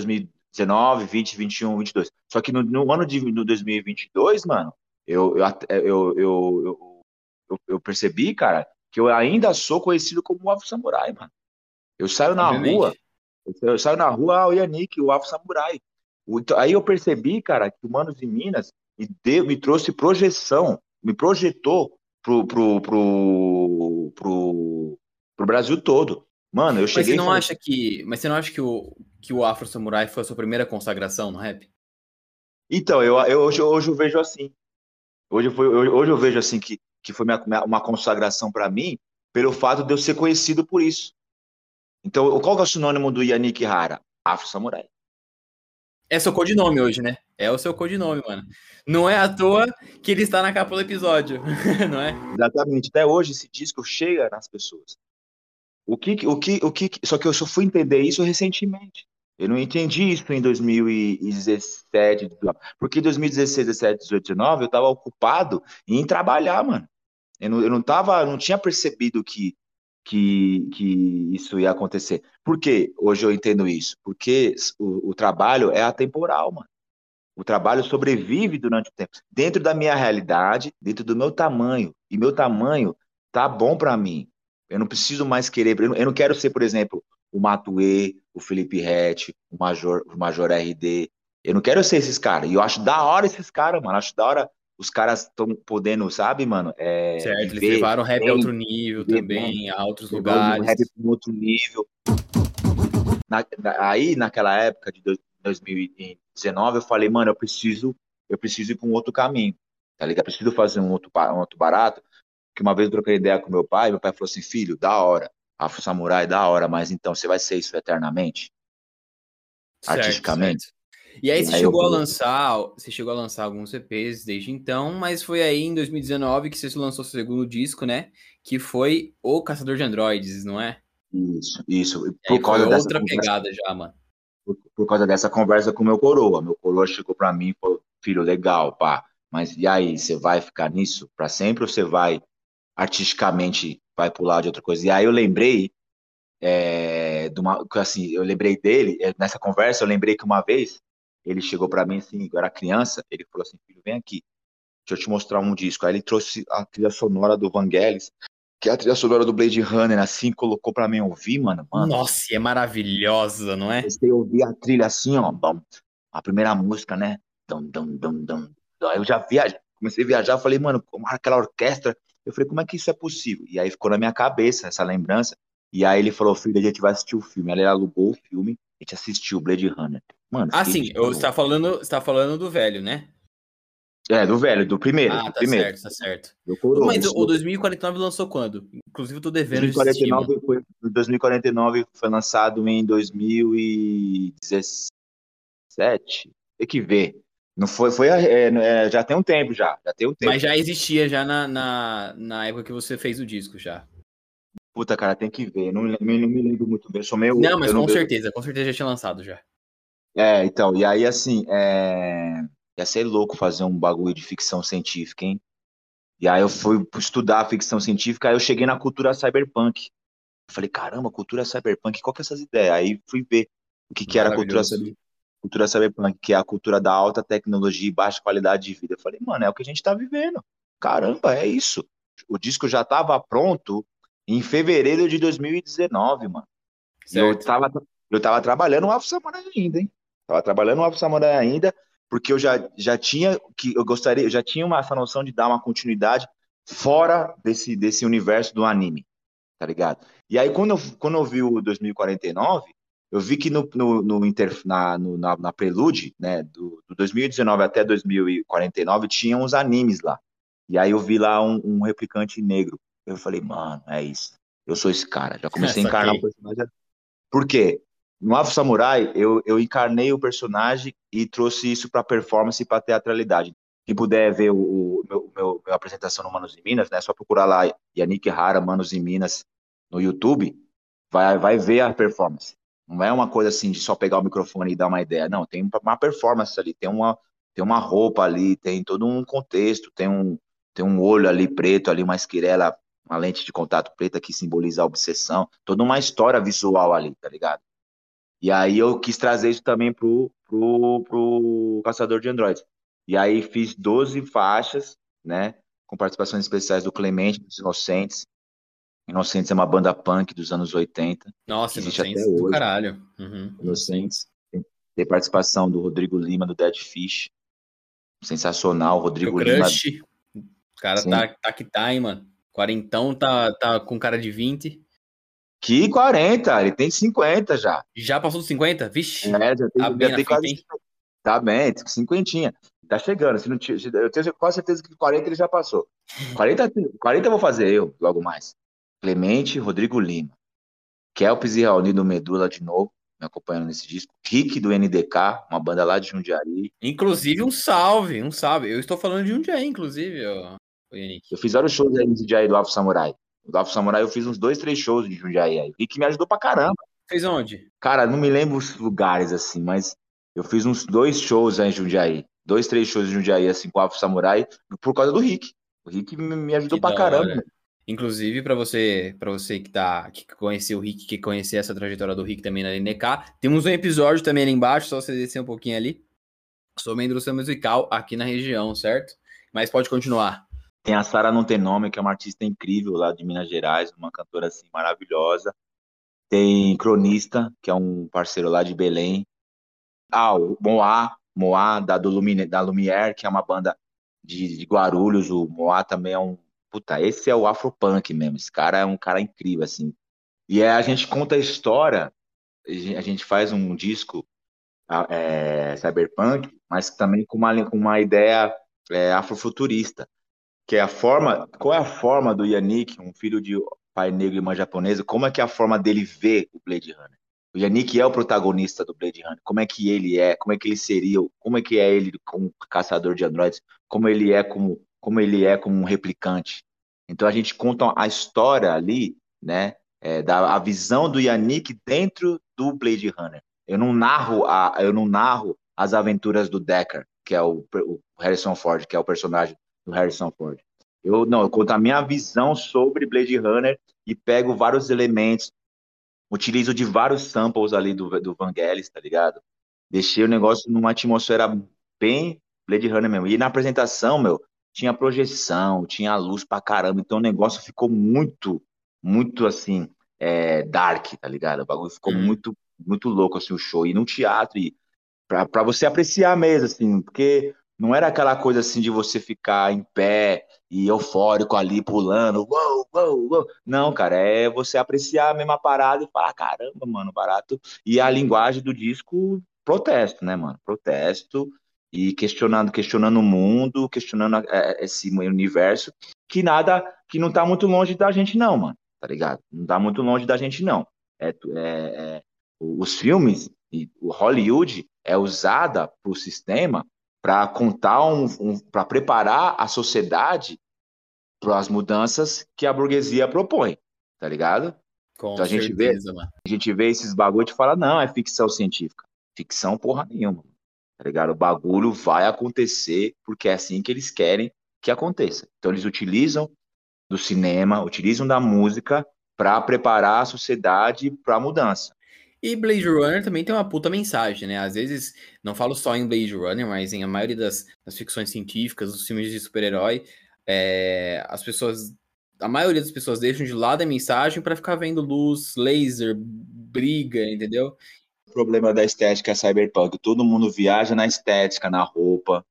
Speaker 2: 2019, 20, 21, 22. Só que no, no ano de no 2022, mano, eu, eu, eu, eu, eu, percebi, cara, que eu ainda sou conhecido como o Afro Samurai, mano. Eu saio na Obviamente. rua, eu saio na rua, ah, o Yannick, o Afro Samurai. Então, aí eu percebi, cara, que o Manos de Minas me, deu, me trouxe projeção, me projetou pro, pro, pro, pro, pro Brasil todo. Mano, eu cheguei.
Speaker 1: Mas você não falei... acha que, mas você não acha que o que o Afro Samurai foi a sua primeira consagração no rap?
Speaker 2: Então, eu, eu hoje, hoje eu vejo assim. Hoje, foi, hoje eu vejo assim que, que foi minha, uma consagração para mim pelo fato de eu ser conhecido por isso. Então, qual é o sinônimo do Yannick Hara? Afro Samurai.
Speaker 1: É seu codinome hoje, né? É o seu codinome, mano. Não é à toa que ele está na capa do episódio, [laughs] não é?
Speaker 2: Exatamente. Até hoje esse disco chega nas pessoas. O que, o que, o que, só que eu só fui entender isso recentemente. Eu não entendi isso em 2017, porque em 2016, 17, 18, 19 eu estava ocupado em trabalhar, mano. Eu não, eu não tava, não tinha percebido que que, que isso ia acontecer. Por que hoje eu entendo isso? Porque o, o trabalho é atemporal, mano. O trabalho sobrevive durante o tempo. Dentro da minha realidade, dentro do meu tamanho. E meu tamanho tá bom para mim. Eu não preciso mais querer. Eu não, eu não quero ser, por exemplo, o Matue, o Felipe Rett, o Major, o Major RD. Eu não quero ser esses caras. E eu acho da hora esses caras, mano. Acho da hora os caras estão podendo, sabe, mano? É,
Speaker 1: certo, eles levaram o rap a outro nível também, a outros lugares. O
Speaker 2: rap para outro nível. Na, aí, naquela época de 2019, eu falei, mano, eu preciso, eu preciso ir para um outro caminho, tá ligado? Eu preciso fazer um outro, um outro barato. Que uma vez eu troquei ideia com meu pai, meu pai falou assim, filho, da hora, Afro Samurai, da hora, mas então você vai ser isso eternamente? Certo, artisticamente? Certo.
Speaker 1: E aí você aí chegou eu... a lançar, você chegou a lançar alguns EPs desde então, mas foi aí em 2019 que você lançou seu segundo disco, né? Que foi O Caçador de Androides, não é?
Speaker 2: Isso, isso.
Speaker 1: Por causa dessa outra conversa, pegada já, mano.
Speaker 2: Por, por, causa dessa conversa com meu coroa. Meu coroa chegou para mim e falou: "Filho, legal, pá. Mas e aí, você vai ficar nisso para sempre ou você vai artisticamente vai pular de outra coisa?" E aí eu lembrei é, de uma, assim, eu lembrei dele, é, nessa conversa, eu lembrei que uma vez ele chegou para mim assim, eu era criança, ele falou assim, filho, vem aqui, deixa eu te mostrar um disco. Aí ele trouxe a trilha sonora do Vangelis, que é a trilha sonora do Blade Runner, assim, colocou para mim ouvir, mano, mano.
Speaker 1: Nossa, é maravilhosa, não é?
Speaker 2: Comecei a ouvir a trilha assim, ó, a primeira música, né? Dum, dum, dum, dum. Aí eu já viajei, comecei a viajar, falei, mano, como aquela orquestra, eu falei, como é que isso é possível? E aí ficou na minha cabeça essa lembrança. E aí ele falou, filho, a gente vai assistir o filme. Aí ele alugou o filme, a gente assistiu o Blade Runner.
Speaker 1: Mano, ah, sim, você tá, falando, você tá falando do velho, né?
Speaker 2: É, do velho, do primeiro.
Speaker 1: Ah,
Speaker 2: tá
Speaker 1: primeiro. certo, tá certo. Mas o 2049 lançou quando? Inclusive, eu tô devendo
Speaker 2: 2049 foi, 2049 foi lançado em 2017. Tem que ver. Não foi, foi é, é, já tem um tempo já, já tem um tempo.
Speaker 1: Mas já existia já na, na, na época que você fez o disco já.
Speaker 2: Puta, cara, tem que ver. Não, não, não me lembro muito bem. Eu sou meio.
Speaker 1: Não, mas com certeza, com certeza já tinha lançado já.
Speaker 2: É, então, e aí assim, é... ia ser louco fazer um bagulho de ficção científica, hein? E aí eu fui estudar ficção científica, aí eu cheguei na cultura cyberpunk. Eu falei, caramba, cultura cyberpunk, qual que é essas ideias? Aí fui ver o que, que era a cultura, cultura cyberpunk, que é a cultura da alta tecnologia e baixa qualidade de vida. Eu falei, mano, é o que a gente tá vivendo. Caramba, é isso. O disco já tava pronto em fevereiro de 2019, mano. Eu tava, eu tava trabalhando o Alpha Samurai ainda, hein? Tava trabalhando o Alpha Samurai ainda, porque eu já, já tinha que eu gostaria, eu já tinha uma, essa noção de dar uma continuidade fora desse, desse universo do anime, tá ligado? E aí quando eu, quando eu vi o 2049, eu vi que no, no, no inter, na, no, na, na Prelude, né, do, do 2019 até 2049, tinha uns animes lá. E aí eu vi lá um, um replicante negro. Eu falei, mano, é isso. Eu sou esse cara. Já comecei a [laughs] encarnar o personagem. Por quê? No Afro Samurai, eu, eu encarnei o personagem e trouxe isso para performance e para teatralidade. Quem puder ver o, o meu, meu, minha apresentação no Manos em Minas, né? É só procurar lá Yannick Rara, Manos em Minas, no YouTube, vai, vai ver a performance. Não é uma coisa assim de só pegar o microfone e dar uma ideia. Não, tem uma performance ali, tem uma, tem uma roupa ali, tem todo um contexto, tem um, tem um olho ali preto, ali uma esquirela uma lente de contato preta que simboliza a obsessão, toda uma história visual ali, tá ligado? E aí eu quis trazer isso também pro, pro, pro Caçador de Androids. E aí fiz 12 faixas, né, com participações especiais do Clemente, dos Inocentes. Inocentes é uma banda punk dos anos 80.
Speaker 1: Nossa, Inocentes do caralho. Uhum.
Speaker 2: Inocentes. Tem participação do Rodrigo Lima, do Dead Fish. Sensacional, Rodrigo Lima.
Speaker 1: O cara tá, tá que tá, hein, mano. Quarentão tá, tá com cara de 20.
Speaker 2: Que 40? Ele tem 50 já.
Speaker 1: Já passou dos 50? Vixe.
Speaker 2: É, já tem, tá bem já tem quase. Fita, tá bem, cinquentinha. Tá chegando. Se não, eu tenho quase certeza que 40 ele já passou. 40, 40 eu vou fazer eu, logo mais. Clemente, Rodrigo Lima. Kelps e Raoni do Medula de novo, me acompanhando nesse disco. Rick do NDK, uma banda lá de Jundiaí.
Speaker 1: Inclusive um salve, um salve. Eu estou falando de Jundiaí, inclusive, ó.
Speaker 2: Eu fiz vários shows aí no Jundiaí do Afro Samurai. Do Afro Samurai eu fiz uns dois, três shows de Jundiaí aí. E que me ajudou pra caramba.
Speaker 1: Fez onde?
Speaker 2: Cara, não me lembro os lugares assim, mas eu fiz uns dois shows aí em Jundiaí. Dois, três shows de Jundiaí, assim, com o Afro Samurai, por causa do Rick. O Rick me ajudou que pra caramba.
Speaker 1: Inclusive, para você para você que tá que conheceu o Rick, que conhecer essa trajetória do Rick também na LNK, temos um episódio também ali embaixo, só você descer um pouquinho ali, sobre a indústria musical aqui na região, certo? Mas pode continuar.
Speaker 2: Tem a Sara Não Tem Nome, que é uma artista incrível lá de Minas Gerais, uma cantora assim maravilhosa. Tem Cronista, que é um parceiro lá de Belém. Ah, o Moá, Moá da, do Lumine, da Lumière, que é uma banda de, de Guarulhos. O Moá também é um. Puta, esse é o Afropunk mesmo. Esse cara é um cara incrível, assim. E é, a gente conta a história, a gente faz um disco é, cyberpunk, mas também com uma, com uma ideia é, afrofuturista que é a forma, qual é a forma do Yannick, um filho de pai negro e mãe japonesa, como é que é a forma dele ver o Blade Runner? O Yannick é o protagonista do Blade Runner. Como é que ele é? Como é que ele seria? Como é que é ele como caçador de androides? Como ele é como como ele é como um replicante? Então a gente conta a história ali, né, é, da a visão do Yannick dentro do Blade Runner. Eu não narro a eu não narro as aventuras do Decker, que é o, o Harrison Ford, que é o personagem do Harrison Ford. Eu não, eu conto a minha visão sobre Blade Runner e pego vários elementos, utilizo de vários samples ali do, do Vangelis, tá ligado? Deixei o negócio numa atmosfera bem Blade Runner mesmo. E na apresentação, meu, tinha projeção, tinha luz pra caramba, então o negócio ficou muito, muito assim, é, dark, tá ligado? O bagulho ficou hum. muito, muito louco, assim, o show. E no teatro, e pra, pra você apreciar mesmo, assim, porque não era aquela coisa assim de você ficar em pé e eufórico ali, pulando, uou, uou, uou. Não, cara, é você apreciar a mesma parada e falar, caramba, mano, barato. E a linguagem do disco, protesto, né, mano? Protesto e questionando, questionando o mundo, questionando é, é, esse universo, que nada, que não tá muito longe da gente não, mano, tá ligado? Não tá muito longe da gente não. É, é, é os filmes, o Hollywood é usada pro sistema para contar um, um para preparar a sociedade para as mudanças que a burguesia propõe, tá ligado?
Speaker 1: Com então a gente certeza,
Speaker 2: vê, mano. a gente vê esses bagulho e fala não, é ficção científica. Ficção porra nenhuma, tá ligado? O bagulho vai acontecer porque é assim que eles querem que aconteça. Então eles utilizam do cinema, utilizam da música para preparar a sociedade para a mudança.
Speaker 1: E Blade Runner também tem uma puta mensagem, né? Às vezes, não falo só em Blade Runner, mas em a maioria das, das ficções científicas, dos filmes de super-herói, é, as pessoas, a maioria das pessoas deixam de lado a mensagem para ficar vendo luz, laser, briga, entendeu?
Speaker 2: Problema da estética é cyberpunk. Todo mundo viaja na estética, na roupa,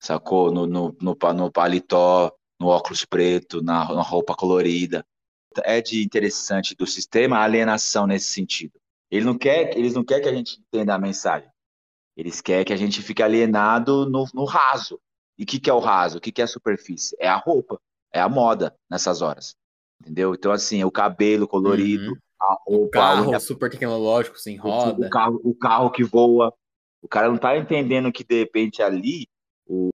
Speaker 2: sacou? No, no, no, no paletó, no óculos preto, na, na roupa colorida. É de interessante do sistema a alienação nesse sentido ele não quer, eles não querem que a gente entenda a mensagem. Eles querem que a gente fique alienado no, no raso. E o que, que é o raso? O que, que é a superfície? É a roupa, é a moda nessas horas. Entendeu? Então, assim, o cabelo colorido, uhum. A roupa. O
Speaker 1: carro unha, super tecnológico, sem roda.
Speaker 2: O carro, o carro que voa. O cara não tá entendendo que, de repente, ali, o,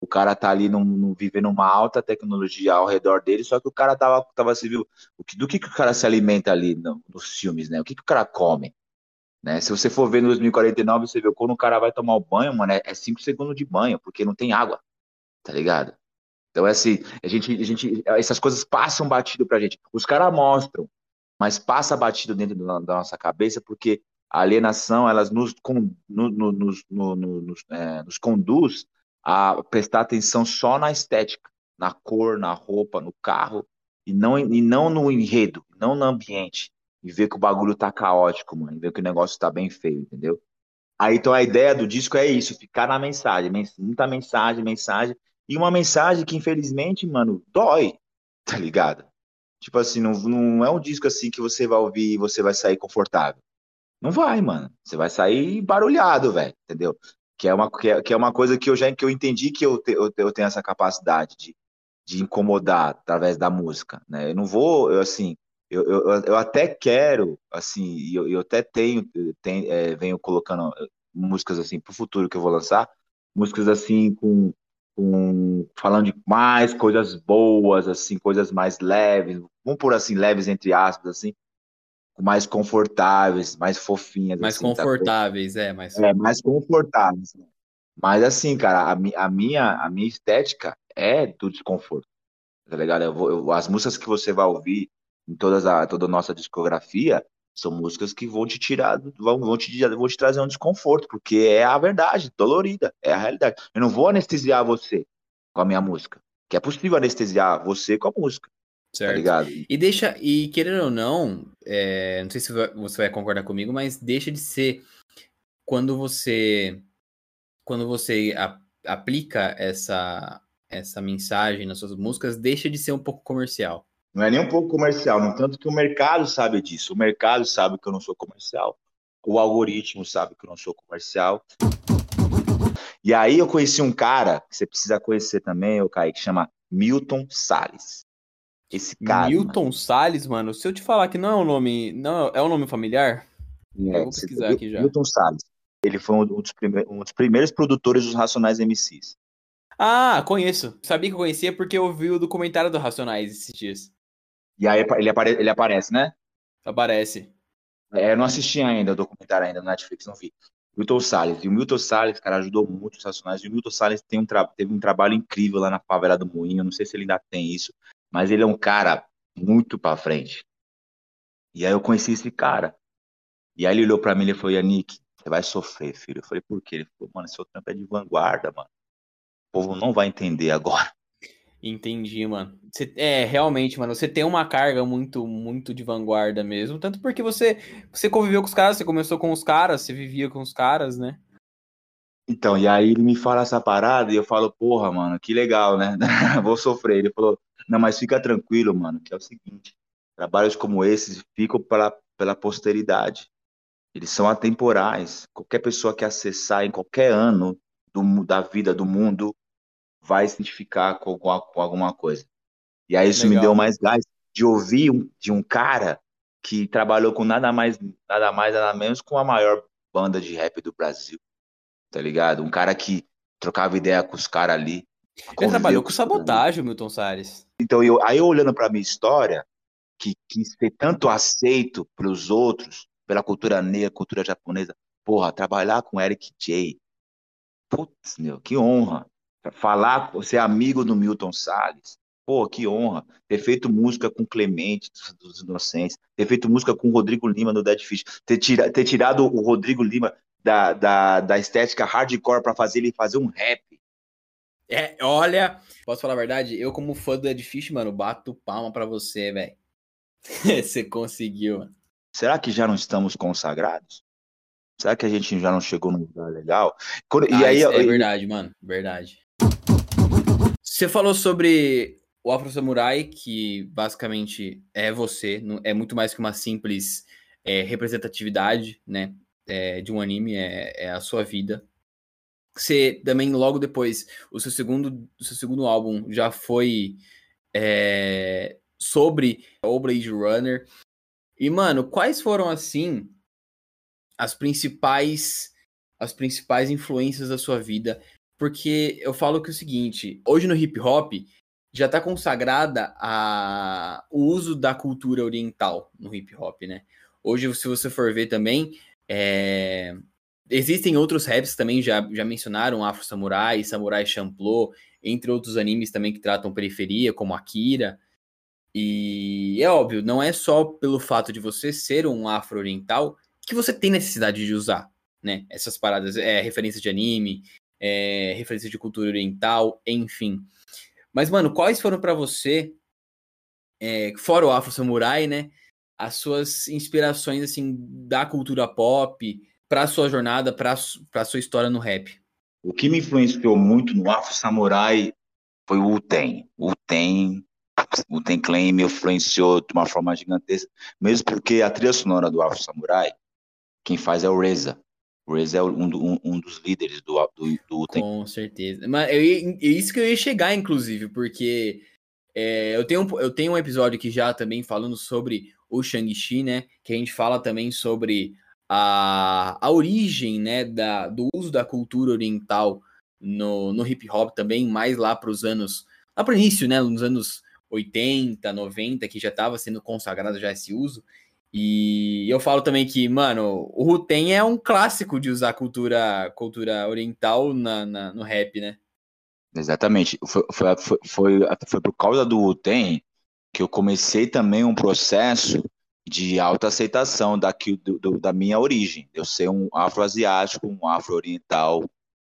Speaker 2: o cara tá ali num, num, vivendo uma alta tecnologia ao redor dele, só que o cara tava, tava se viu, o que, do que, que o cara se alimenta ali no, nos filmes, né? O que, que o cara come? Né? Se você for ver no 2049, você vê quando o cara vai tomar o banho, mano, é 5 é segundos de banho, porque não tem água, tá ligado? Então, é assim, a gente, a gente, essas coisas passam batido pra gente. Os caras mostram, mas passa batido dentro da, nossa cabeça, porque a alienação, elas nos, no, no, nos, no, nos, é, nos conduz a prestar atenção só na estética, na cor, na roupa, no carro, e não, e não no enredo, não no ambiente. E ver que o bagulho tá caótico, mano, e ver que o negócio tá bem feio, entendeu? Aí então a ideia do disco é isso, ficar na mensagem, muita mensagem, mensagem, e uma mensagem que infelizmente, mano, dói, tá ligado? Tipo assim, não, não é um disco assim que você vai ouvir e você vai sair confortável. Não vai, mano. Você vai sair barulhado, velho, entendeu? que é uma, que é, que é uma coisa que eu já que eu entendi que eu, te, eu, eu tenho essa capacidade de, de incomodar através da música, né? Eu não vou, eu, assim, eu, eu, eu até quero, assim, eu, eu até tenho, tenho é, venho colocando músicas assim para o futuro que eu vou lançar, músicas assim com, com falando de mais coisas boas, assim, coisas mais leves, vamos por assim leves entre aspas, assim, mais confortáveis, mais fofinhas.
Speaker 1: Mais
Speaker 2: assim,
Speaker 1: confortáveis,
Speaker 2: tá?
Speaker 1: é, mais...
Speaker 2: é, mais confortáveis. Mas assim, cara, a, a, minha, a minha estética é do desconforto. Tá ligado? Eu vou, eu, as músicas que você vai ouvir em todas a, toda a nossa discografia são músicas que vão te tirar, vão, vão, te, vão te trazer um desconforto, porque é a verdade, dolorida, é a realidade. Eu não vou anestesiar você com a minha música, que é possível anestesiar você com a música. Tá certo. Tá ligado?
Speaker 1: E deixa, e querendo ou não, é, não sei se você vai concordar comigo, mas deixa de ser quando você quando você a, aplica essa essa mensagem nas suas músicas, deixa de ser um pouco comercial.
Speaker 2: Não é nem um pouco comercial, no tanto que o mercado sabe disso. O mercado sabe que eu não sou comercial. O algoritmo sabe que eu não sou comercial. E aí eu conheci um cara que você precisa conhecer também, o Kaique, que chama Milton Salles. Esse cara.
Speaker 1: Milton mano. Salles, mano. Se eu te falar que não é um nome. Não, é um nome familiar?
Speaker 2: É, eu vou pesquisar aqui já. Milton Salles. Ele foi um dos, um dos primeiros produtores dos Racionais MCs.
Speaker 1: Ah, conheço. Sabia que eu conhecia porque eu vi o documentário do Racionais esses dias.
Speaker 2: E aí ele, apare ele aparece, né?
Speaker 1: Aparece.
Speaker 2: É, eu não assisti ainda o documentário ainda no Netflix, não vi. Milton Salles. E o Milton Salles, cara, ajudou muito os Racionais. E o Milton Salles tem um teve um trabalho incrível lá na favela do Moinho. Não sei se ele ainda tem isso mas ele é um cara muito para frente. E aí eu conheci esse cara. E aí ele olhou para mim e falou: Yannick, você vai sofrer, filho. Eu falei: por quê? Ele falou: mano, seu trampo é de vanguarda, mano. O povo não vai entender agora.
Speaker 1: Entendi, mano. Você, é, realmente, mano, você tem uma carga muito, muito de vanguarda mesmo. Tanto porque você, você conviveu com os caras, você começou com os caras, você vivia com os caras, né?
Speaker 2: Então, e aí ele me fala essa parada e eu falo, porra, mano, que legal, né? [laughs] Vou sofrer. Ele falou, não, mas fica tranquilo, mano, que é o seguinte: trabalhos como esses ficam pela, pela posteridade. Eles são atemporais. Qualquer pessoa que acessar em qualquer ano do, da vida do mundo vai se identificar com, com, com alguma coisa. E aí isso Legal. me deu mais gás de ouvir um, de um cara que trabalhou com nada mais, nada mais, nada menos com a maior banda de rap do Brasil. Tá ligado? Um cara que trocava ideia com os caras ali,
Speaker 1: ele trabalhou com sabotagem, Milton Salles.
Speaker 2: Então, eu, aí olhando para minha história, que quis ser tanto aceito pelos outros, pela cultura negra, cultura japonesa, porra, trabalhar com Eric J. Putz, meu, que honra. Falar, ser amigo do Milton Salles. Pô, que honra. Ter feito música com Clemente dos Inocentes, ter feito música com o Rodrigo Lima no Dead Fish, ter, tira, ter tirado o Rodrigo Lima da, da, da estética hardcore para fazer ele fazer um rap.
Speaker 1: É, olha, posso falar a verdade? Eu, como fã do Dead Fish, mano, bato palma para você, velho. [laughs] você conseguiu, mano.
Speaker 2: Será que já não estamos consagrados? Será que a gente já não chegou num lugar legal? Quando,
Speaker 1: ah, e aí, é verdade, mano. Verdade. Você falou sobre o Afro Samurai, que basicamente é você, é muito mais que uma simples é, representatividade, né? É, de um anime, é, é, a sua vida. Você também, logo depois, o seu segundo, o seu segundo álbum já foi é, sobre o Blade Runner. E, mano, quais foram, assim, as principais as principais influências da sua vida? Porque eu falo que é o seguinte, hoje no hip hop já está consagrada a, o uso da cultura oriental no hip hop, né? Hoje, se você for ver também, é... existem outros raps também, já, já mencionaram Afro Samurai, Samurai Champloo, entre outros animes também que tratam periferia, como Akira. E é óbvio, não é só pelo fato de você ser um afro-oriental que você tem necessidade de usar, né? Essas paradas, é referência de anime, é, referência de cultura oriental, enfim. Mas, mano, quais foram para você, é, fora o Afro Samurai, né? As suas inspirações, assim, da cultura pop, para sua jornada, para sua história no rap?
Speaker 2: O que me influenciou muito no Afro Samurai foi o Uten. O Uten o Ten Clan me influenciou de uma forma gigantesca, mesmo porque a trilha sonora do Afro Samurai, quem faz é o Reza. Reza é um, um, um dos líderes do, do, do
Speaker 1: Com certeza. Mas eu é isso que eu ia chegar, inclusive, porque é, eu, tenho, eu tenho um episódio aqui já também falando sobre o Shang-Chi, né? Que a gente fala também sobre a, a origem, né, da, do uso da cultura oriental no, no hip hop também, mais lá para os anos, lá para o início, né, nos anos 80, 90, que já estava sendo consagrado já esse uso. E eu falo também que, mano, o Ruten é um clássico de usar cultura, cultura oriental na, na no rap, né?
Speaker 2: Exatamente. Foi, foi, foi, foi, por causa do Ruten que eu comecei também um processo de autoaceitação daqui, do, do, da minha origem. Eu ser um afro-asiático, um afro-oriental,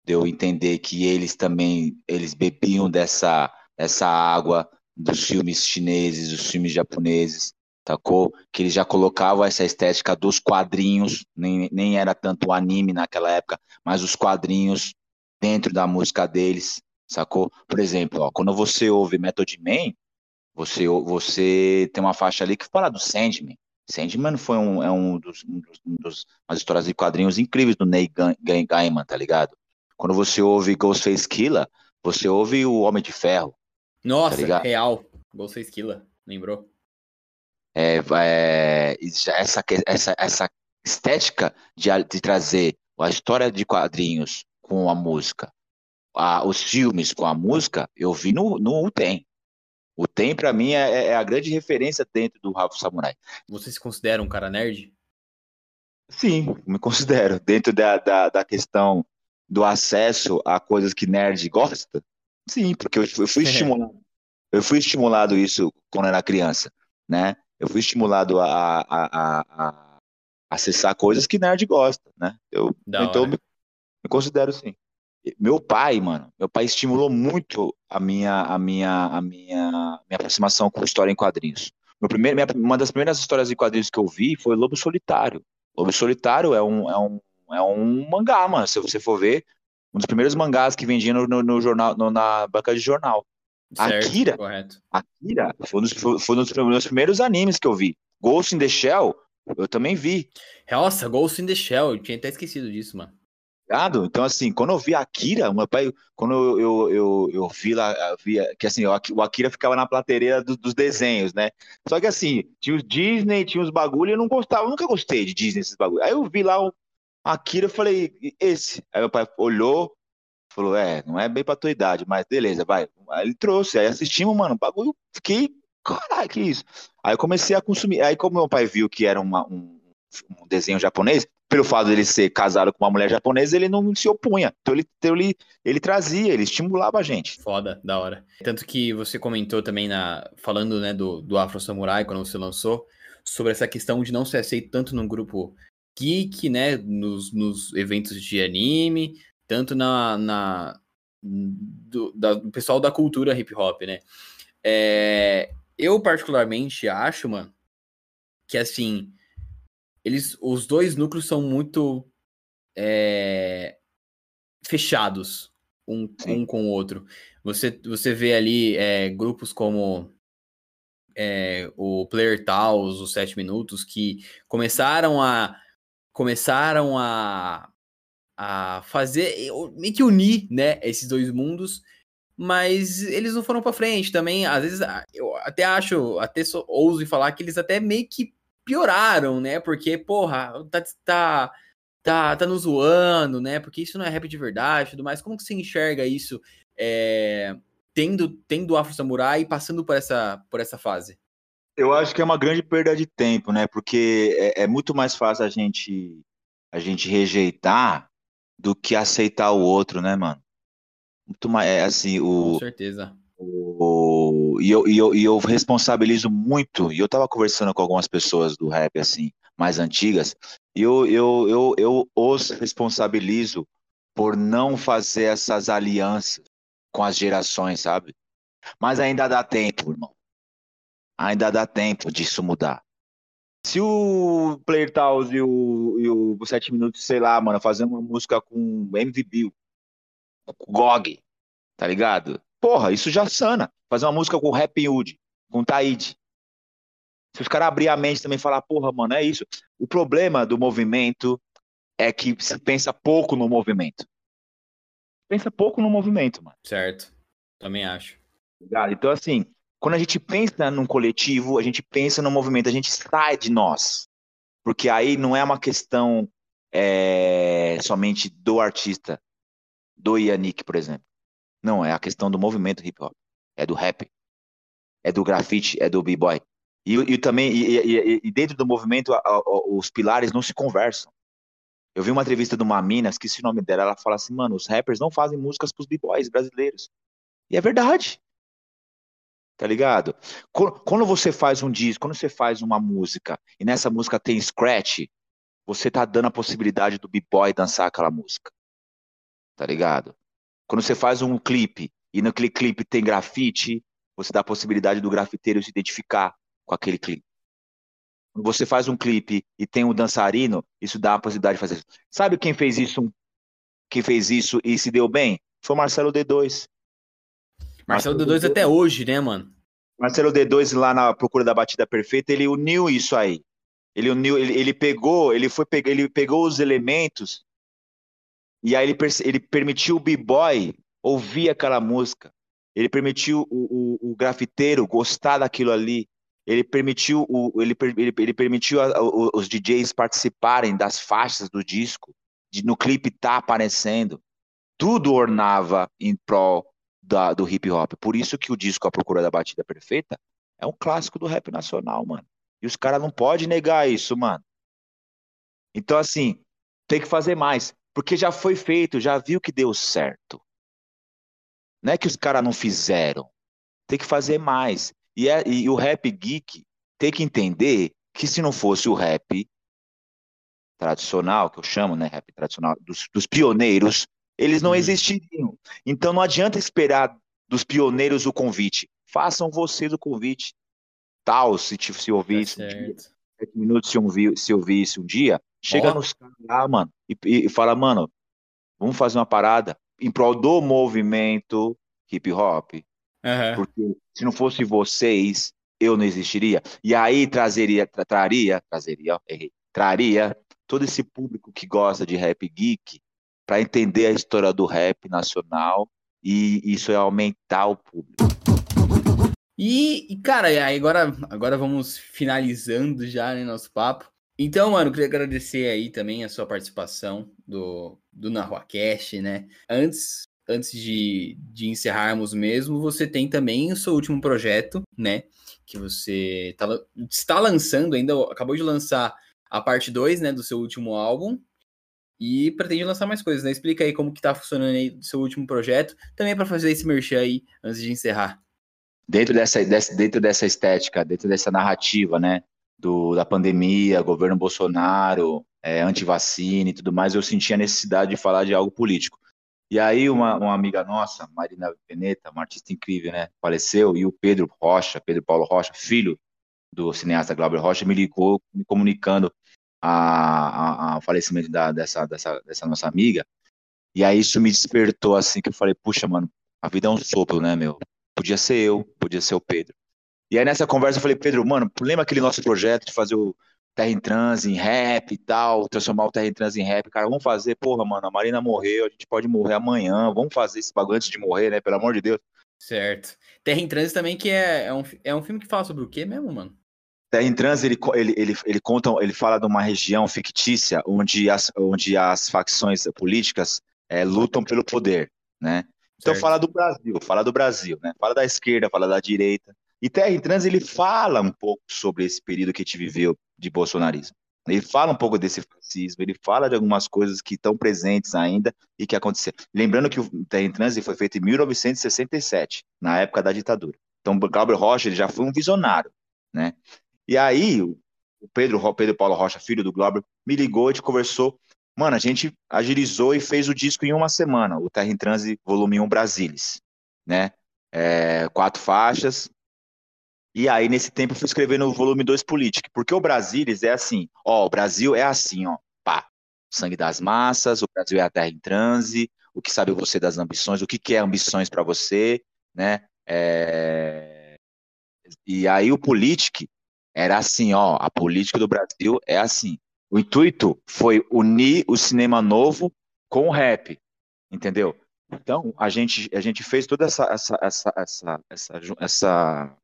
Speaker 2: de eu entender que eles também eles bebiam dessa, dessa água, dos filmes chineses, dos filmes japoneses, tacou? Que eles já colocavam essa estética dos quadrinhos, nem, nem era tanto o anime naquela época, mas os quadrinhos dentro da música deles, sacou? Por exemplo, ó, quando você ouve Method Man, você, você tem uma faixa ali que fala do Sandman. Sandman foi um, é um dos, um dos, um dos umas histórias de quadrinhos incríveis do Neil Gaiman, tá ligado? Quando você ouve Ghostface Killer, você ouve o Homem de Ferro,
Speaker 1: nossa, tá real. Ghostface Killer, lembrou?
Speaker 2: É, é, essa, essa, essa estética de, de trazer a história de quadrinhos com a música, a, os filmes com a música, eu vi no, no UTEM. O TEM, para mim, é, é, a grande referência dentro do Rafa Samurai.
Speaker 1: Você se considera um cara nerd?
Speaker 2: Sim, me considero. Dentro da, da, da questão do acesso a coisas que nerd gosta, Sim, porque eu, eu fui [laughs] estimulado. Eu fui estimulado isso quando era criança, né? Eu fui estimulado a, a, a, a acessar coisas que nerd gosta, né? Eu, então, me, me considero sim. Meu pai, mano, meu pai estimulou muito a minha, a minha, a minha, minha aproximação com história em quadrinhos. Meu primeiro, minha, uma das primeiras histórias em quadrinhos que eu vi foi Lobo Solitário. Lobo Solitário é um, é um, é um mangá, mano. Se você for ver, um dos primeiros mangás que vendia no, no, no jornal, no, na banca de jornal. Certo, Akira, correto. Akira foi um, dos, foi um dos meus primeiros animes que eu vi. Ghost in the Shell, eu também vi.
Speaker 1: Nossa, Ghost in the Shell, eu tinha até esquecido disso, mano.
Speaker 2: Então, assim, quando eu vi Akira, meu pai, quando eu, eu, eu, eu vi lá, vi, que assim, o Akira ficava na plateria do, dos desenhos, né? Só que assim, tinha os Disney, tinha os bagulho, eu não gostava, eu nunca gostei de Disney, esses bagulho. Aí eu vi lá Akira, eu falei, esse. Aí meu pai olhou, falou, é, não é bem pra tua idade, mas beleza, vai. Aí ele trouxe, aí assistimos, mano, bagulho, fiquei, caralho, que isso. Aí eu comecei a consumir, aí como meu pai viu que era uma, um, um desenho japonês, pelo fato dele ser casado com uma mulher japonesa, ele não se opunha. Então ele, então ele, ele trazia, ele estimulava a gente.
Speaker 1: Foda, da hora. Tanto que você comentou também na falando né, do, do Afro Samurai quando você lançou, sobre essa questão de não ser aceito tanto no grupo geek, né, nos, nos eventos de anime, tanto na, na do, da, do pessoal da cultura hip hop, né? É, eu particularmente acho, mano, que assim, eles, os dois núcleos são muito é, fechados um, um com o outro. Você, você vê ali é, grupos como é, o Player Taos, os 7 minutos, que começaram a começaram a, a fazer, meio que unir, né, esses dois mundos, mas eles não foram para frente também, às vezes, eu até acho, até ouso falar que eles até meio que pioraram, né? Porque, porra, tá, tá, tá, tá nos zoando, né? Porque isso não é rap de verdade tudo mais. Como que você enxerga isso é, tendo, tendo Afro Samurai e passando por essa, por essa fase?
Speaker 2: Eu acho que é uma grande perda de tempo, né? Porque é, é muito mais fácil a gente, a gente rejeitar do que aceitar o outro, né, mano? Muito mais, é, assim, o...
Speaker 1: Com certeza.
Speaker 2: O, e, eu, e, eu, e eu responsabilizo muito, e eu tava conversando com algumas pessoas do rap, assim, mais antigas, e eu, eu, eu, eu os responsabilizo por não fazer essas alianças com as gerações, sabe? Mas ainda dá tempo, irmão. Ainda dá tempo disso mudar. Se o Player Taos e o, e o 7 Minutos, sei lá, mano, fazer uma música com MVP, com GOG, tá ligado? Porra, isso já sana. Fazer uma música com Rap Hood, com Taíde. Se os caras abrir a mente também e falar, porra, mano, é isso. O problema do movimento é que se pensa pouco no movimento. Pensa pouco no movimento, mano.
Speaker 1: Certo. Também acho.
Speaker 2: Então, assim, quando a gente pensa num coletivo, a gente pensa no movimento, a gente sai de nós. Porque aí não é uma questão é, somente do artista, do Yannick, por exemplo. Não, é a questão do movimento hip hop. É do rap. É do grafite, é do b-boy. E, e, também, e, e, e, dentro do movimento, a, a, os pilares não se conversam. Eu vi uma entrevista de uma mina, esqueci o nome dela, ela fala assim, mano, os rappers não fazem músicas pros b-boys brasileiros. E é verdade. Tá ligado? Quando você faz um disco, quando você faz uma música, e nessa música tem scratch, você tá dando a possibilidade do b-boy dançar aquela música. Tá ligado? Quando você faz um clipe e naquele clipe tem grafite, você dá a possibilidade do grafiteiro se identificar com aquele clipe. Quando você faz um clipe e tem um dançarino, isso dá a possibilidade de fazer. Sabe quem fez isso? Quem fez isso e se deu bem? Foi o Marcelo D2.
Speaker 1: Marcelo, Marcelo D2, D2 até hoje, né, mano?
Speaker 2: Marcelo D2 lá na procura da batida perfeita, ele uniu isso aí. Ele uniu, ele, ele pegou, ele foi ele pegou os elementos e aí ele, ele permitiu o b-boy ouvir aquela música. Ele permitiu o, o, o, grafiteiro gostar daquilo ali. Ele permitiu, o, ele, ele, ele permitiu a, os DJs participarem das faixas do disco, de, no clipe tá aparecendo. Tudo ornava em prol da, do hip hop. Por isso que o disco A Procura da Batida Perfeita é um clássico do rap nacional, mano. E os caras não podem negar isso, mano. Então, assim, tem que fazer mais. Porque já foi feito, já viu que deu certo. Não é que os caras não fizeram. Tem que fazer mais. E, é, e o rap geek tem que entender que se não fosse o rap tradicional, que eu chamo, né, rap tradicional, dos, dos pioneiros, eles não uhum. existiriam. Então não adianta esperar dos pioneiros o convite. Façam vocês o convite. Tal, se, se ouvisse tá dia, sete minutos, se, ouvir, se ouvisse um dia, chega nos caras lá, mano, e, e fala, mano, vamos fazer uma parada em prol do movimento hip hop. Uhum. Porque se não fosse vocês, eu não existiria. E aí trazeria, tra, traria, trazeria, errei, traria todo esse público que gosta de rap geek para entender a história do rap nacional e isso é aumentar o público.
Speaker 1: E, cara, agora, agora vamos finalizando já né, nosso papo. Então, mano, queria agradecer aí também a sua participação do, do NarruaCast, né? Antes, antes de, de encerrarmos mesmo, você tem também o seu último projeto, né? Que você tá, está lançando ainda, acabou de lançar a parte 2, né, do seu último álbum. E pretende lançar mais coisas, né? Explica aí como que tá funcionando aí seu último projeto, também para fazer esse merchan aí antes de encerrar.
Speaker 2: Dentro dessa, dessa, dentro dessa estética, dentro dessa narrativa, né? Do, da pandemia, governo Bolsonaro, é, antivacina e tudo mais, eu senti a necessidade de falar de algo político. E aí uma, uma amiga nossa, Marina Veneta, uma artista incrível, né, faleceu, e o Pedro Rocha, Pedro Paulo Rocha, filho do cineasta Glauber Rocha, me ligou me comunicando a, a, a falecimento da, dessa, dessa, dessa nossa amiga, e aí isso me despertou assim, que eu falei, puxa, mano, a vida é um sopro, né, meu? Podia ser eu, podia ser o Pedro. E aí nessa conversa eu falei, Pedro, mano, lembra aquele nosso projeto de fazer o Terra em Trans em rap e tal, transformar o Terra em Trans em rap. Cara, vamos fazer, porra, mano, a Marina morreu, a gente pode morrer amanhã, vamos fazer esse bagulho antes de morrer, né? Pelo amor de Deus.
Speaker 1: Certo. Terra em Trans também, que é, é, um, é um filme que fala sobre o quê mesmo, mano?
Speaker 2: Terra em Trans, ele, ele, ele, ele conta, ele fala de uma região fictícia onde as, onde as facções políticas é, lutam pelo poder, né? Então certo. fala do Brasil, fala do Brasil, né? Fala da esquerda, fala da direita. E Terra em Trans, ele fala um pouco sobre esse período que a gente viveu de bolsonarismo. Ele fala um pouco desse fascismo, ele fala de algumas coisas que estão presentes ainda e que aconteceram. Lembrando que o Terra em Trans foi feito em 1967, na época da ditadura. Então, Glauber Rocha já foi um visionário, né? E aí, o Pedro, Pedro Paulo Rocha, filho do Glauber, me ligou, a gente conversou. Mano, a gente agilizou e fez o disco em uma semana, o Terra em Transe Volume 1 Brasilis, né? É, quatro faixas, e aí, nesse tempo, eu fui escrevendo o volume 2 Política, porque o Brasilis é assim, ó, o Brasil é assim, ó, pá, sangue das massas, o Brasil é a terra em transe, o que sabe você das ambições, o que, que é ambições para você, né? É... E aí o Politic era assim, ó, a política do Brasil é assim. O intuito foi unir o cinema novo com o rap, entendeu? Então, a gente, a gente fez toda essa, essa, essa, essa, essa, essa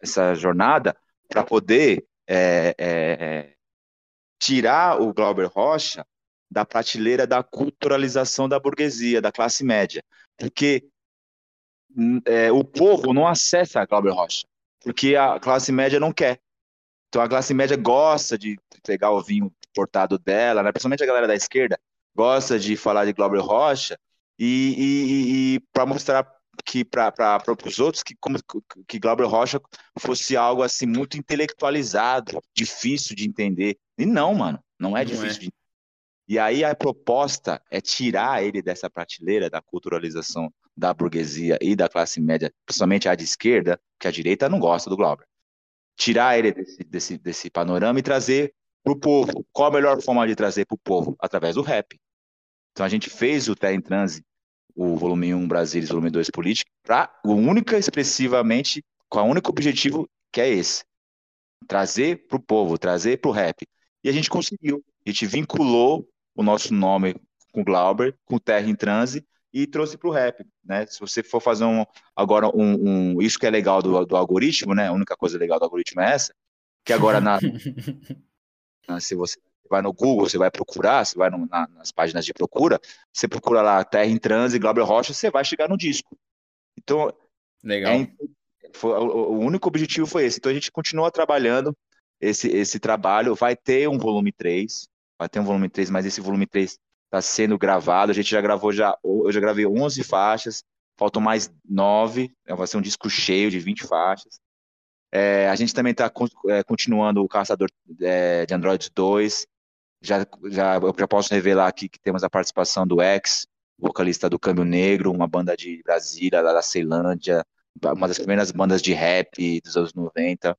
Speaker 2: essa jornada para poder é, é, é, tirar o Glauber Rocha da prateleira da culturalização da burguesia, da classe média. Porque é, o povo não acessa a Glauber Rocha, porque a classe média não quer. Então a classe média gosta de pegar o vinho portado dela, né? principalmente a galera da esquerda, gosta de falar de Glauber Rocha e, e, e para mostrar que para os outros que como que Glauber Rocha fosse algo assim muito intelectualizado, difícil de entender. E não, mano, não é não difícil é. de E aí a proposta é tirar ele dessa prateleira da culturalização da burguesia e da classe média, principalmente a de esquerda, que a direita não gosta do Glauber. Tirar ele desse, desse, desse panorama e trazer para o povo. Qual a melhor forma de trazer para o povo? Através do rap. Então a gente fez o Terra em Transe o volume 1 Brasil e o volume 2 Política, para o única expressivamente, com o único objetivo que é esse: trazer para o povo, trazer para o rap. E a gente conseguiu. A gente vinculou o nosso nome com Glauber, com Terra em Transe, e trouxe para o rap. Né? Se você for fazer um, agora um, um, Isso que é legal do, do algoritmo, né? A única coisa legal do algoritmo é essa, que agora na, [laughs] se você vai no Google, você vai procurar, você vai no, na, nas páginas de procura, você procura lá Terra em Transe, Glauber Rocha, você vai chegar no disco. Então,
Speaker 1: Legal. É,
Speaker 2: foi, o, o, único objetivo foi esse. Então a gente continua trabalhando esse, esse trabalho. Vai ter um volume 3, vai ter um volume 3, mas esse volume 3 está sendo gravado. A gente já gravou, já, eu já gravei 11 faixas, faltam mais 9, vai ser um disco cheio de 20 faixas. É, a gente também está é, continuando o Caçador é, de Androids 2 já, já, eu já posso revelar aqui que temos a participação do X, vocalista do Câmbio Negro, uma banda de Brasília, lá da Ceilândia, uma das primeiras bandas de rap dos anos 90,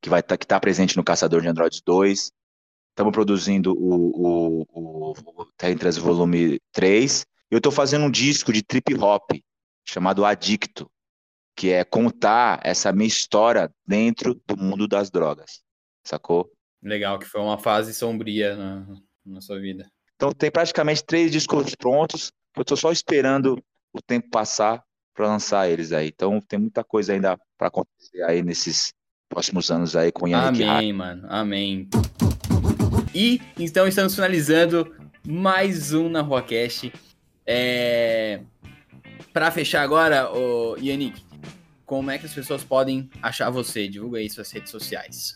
Speaker 2: que vai tá, que tá presente no Caçador de Androids 2. Estamos produzindo o, o, o, o Volume 3. Eu estou fazendo um disco de trip hop chamado Adicto, que é contar essa minha história dentro do mundo das drogas, sacou?
Speaker 1: Legal, que foi uma fase sombria na, na sua vida.
Speaker 2: Então tem praticamente três discos prontos, eu estou só esperando o tempo passar para lançar eles aí. Então tem muita coisa ainda para acontecer aí nesses próximos anos aí com o
Speaker 1: Yannick Amém, mano. Amém. E então estamos finalizando mais um na RuaCast. É... Para fechar agora, o Yannick, como é que as pessoas podem achar você? Divulga aí suas redes sociais.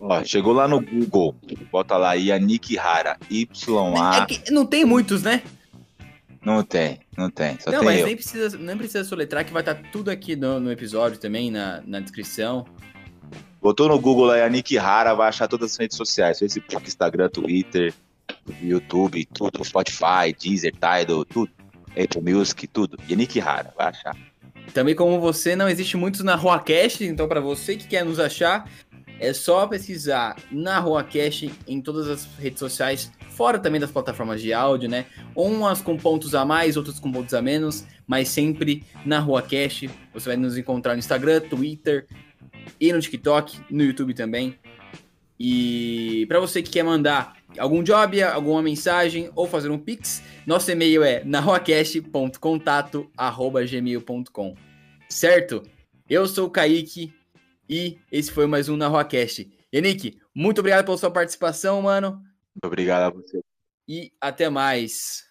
Speaker 2: Ó, chegou lá no Google, bota lá Yannick Rara, Y-A.
Speaker 1: É não tem muitos, né?
Speaker 2: Não tem, não tem. Só
Speaker 1: não,
Speaker 2: tem
Speaker 1: mas
Speaker 2: eu.
Speaker 1: nem precisa, nem precisa soletrar, que vai estar tudo aqui no, no episódio também, na, na descrição.
Speaker 2: Botou no Google lá Yannick Rara, vai achar todas as redes sociais: Facebook, Instagram, Twitter, YouTube, tudo, Spotify, Deezer, Tidal, tudo. Apple Music, tudo. Yannick Rara, vai achar.
Speaker 1: Também como você, não existe muitos na RoaCast, então para você que quer nos achar, é só pesquisar na RoaCast em todas as redes sociais, fora também das plataformas de áudio, né? Umas com pontos a mais, outras com pontos a menos, mas sempre na RoaCast. Você vai nos encontrar no Instagram, Twitter e no TikTok, no YouTube também. E para você que quer mandar algum job, alguma mensagem ou fazer um pix, nosso e-mail é narroacast.contato@gmail.com. Certo? Eu sou o Kaique e esse foi mais um Narroacast. Yannick, muito obrigado pela sua participação, mano.
Speaker 2: Muito obrigado a você.
Speaker 1: E até mais.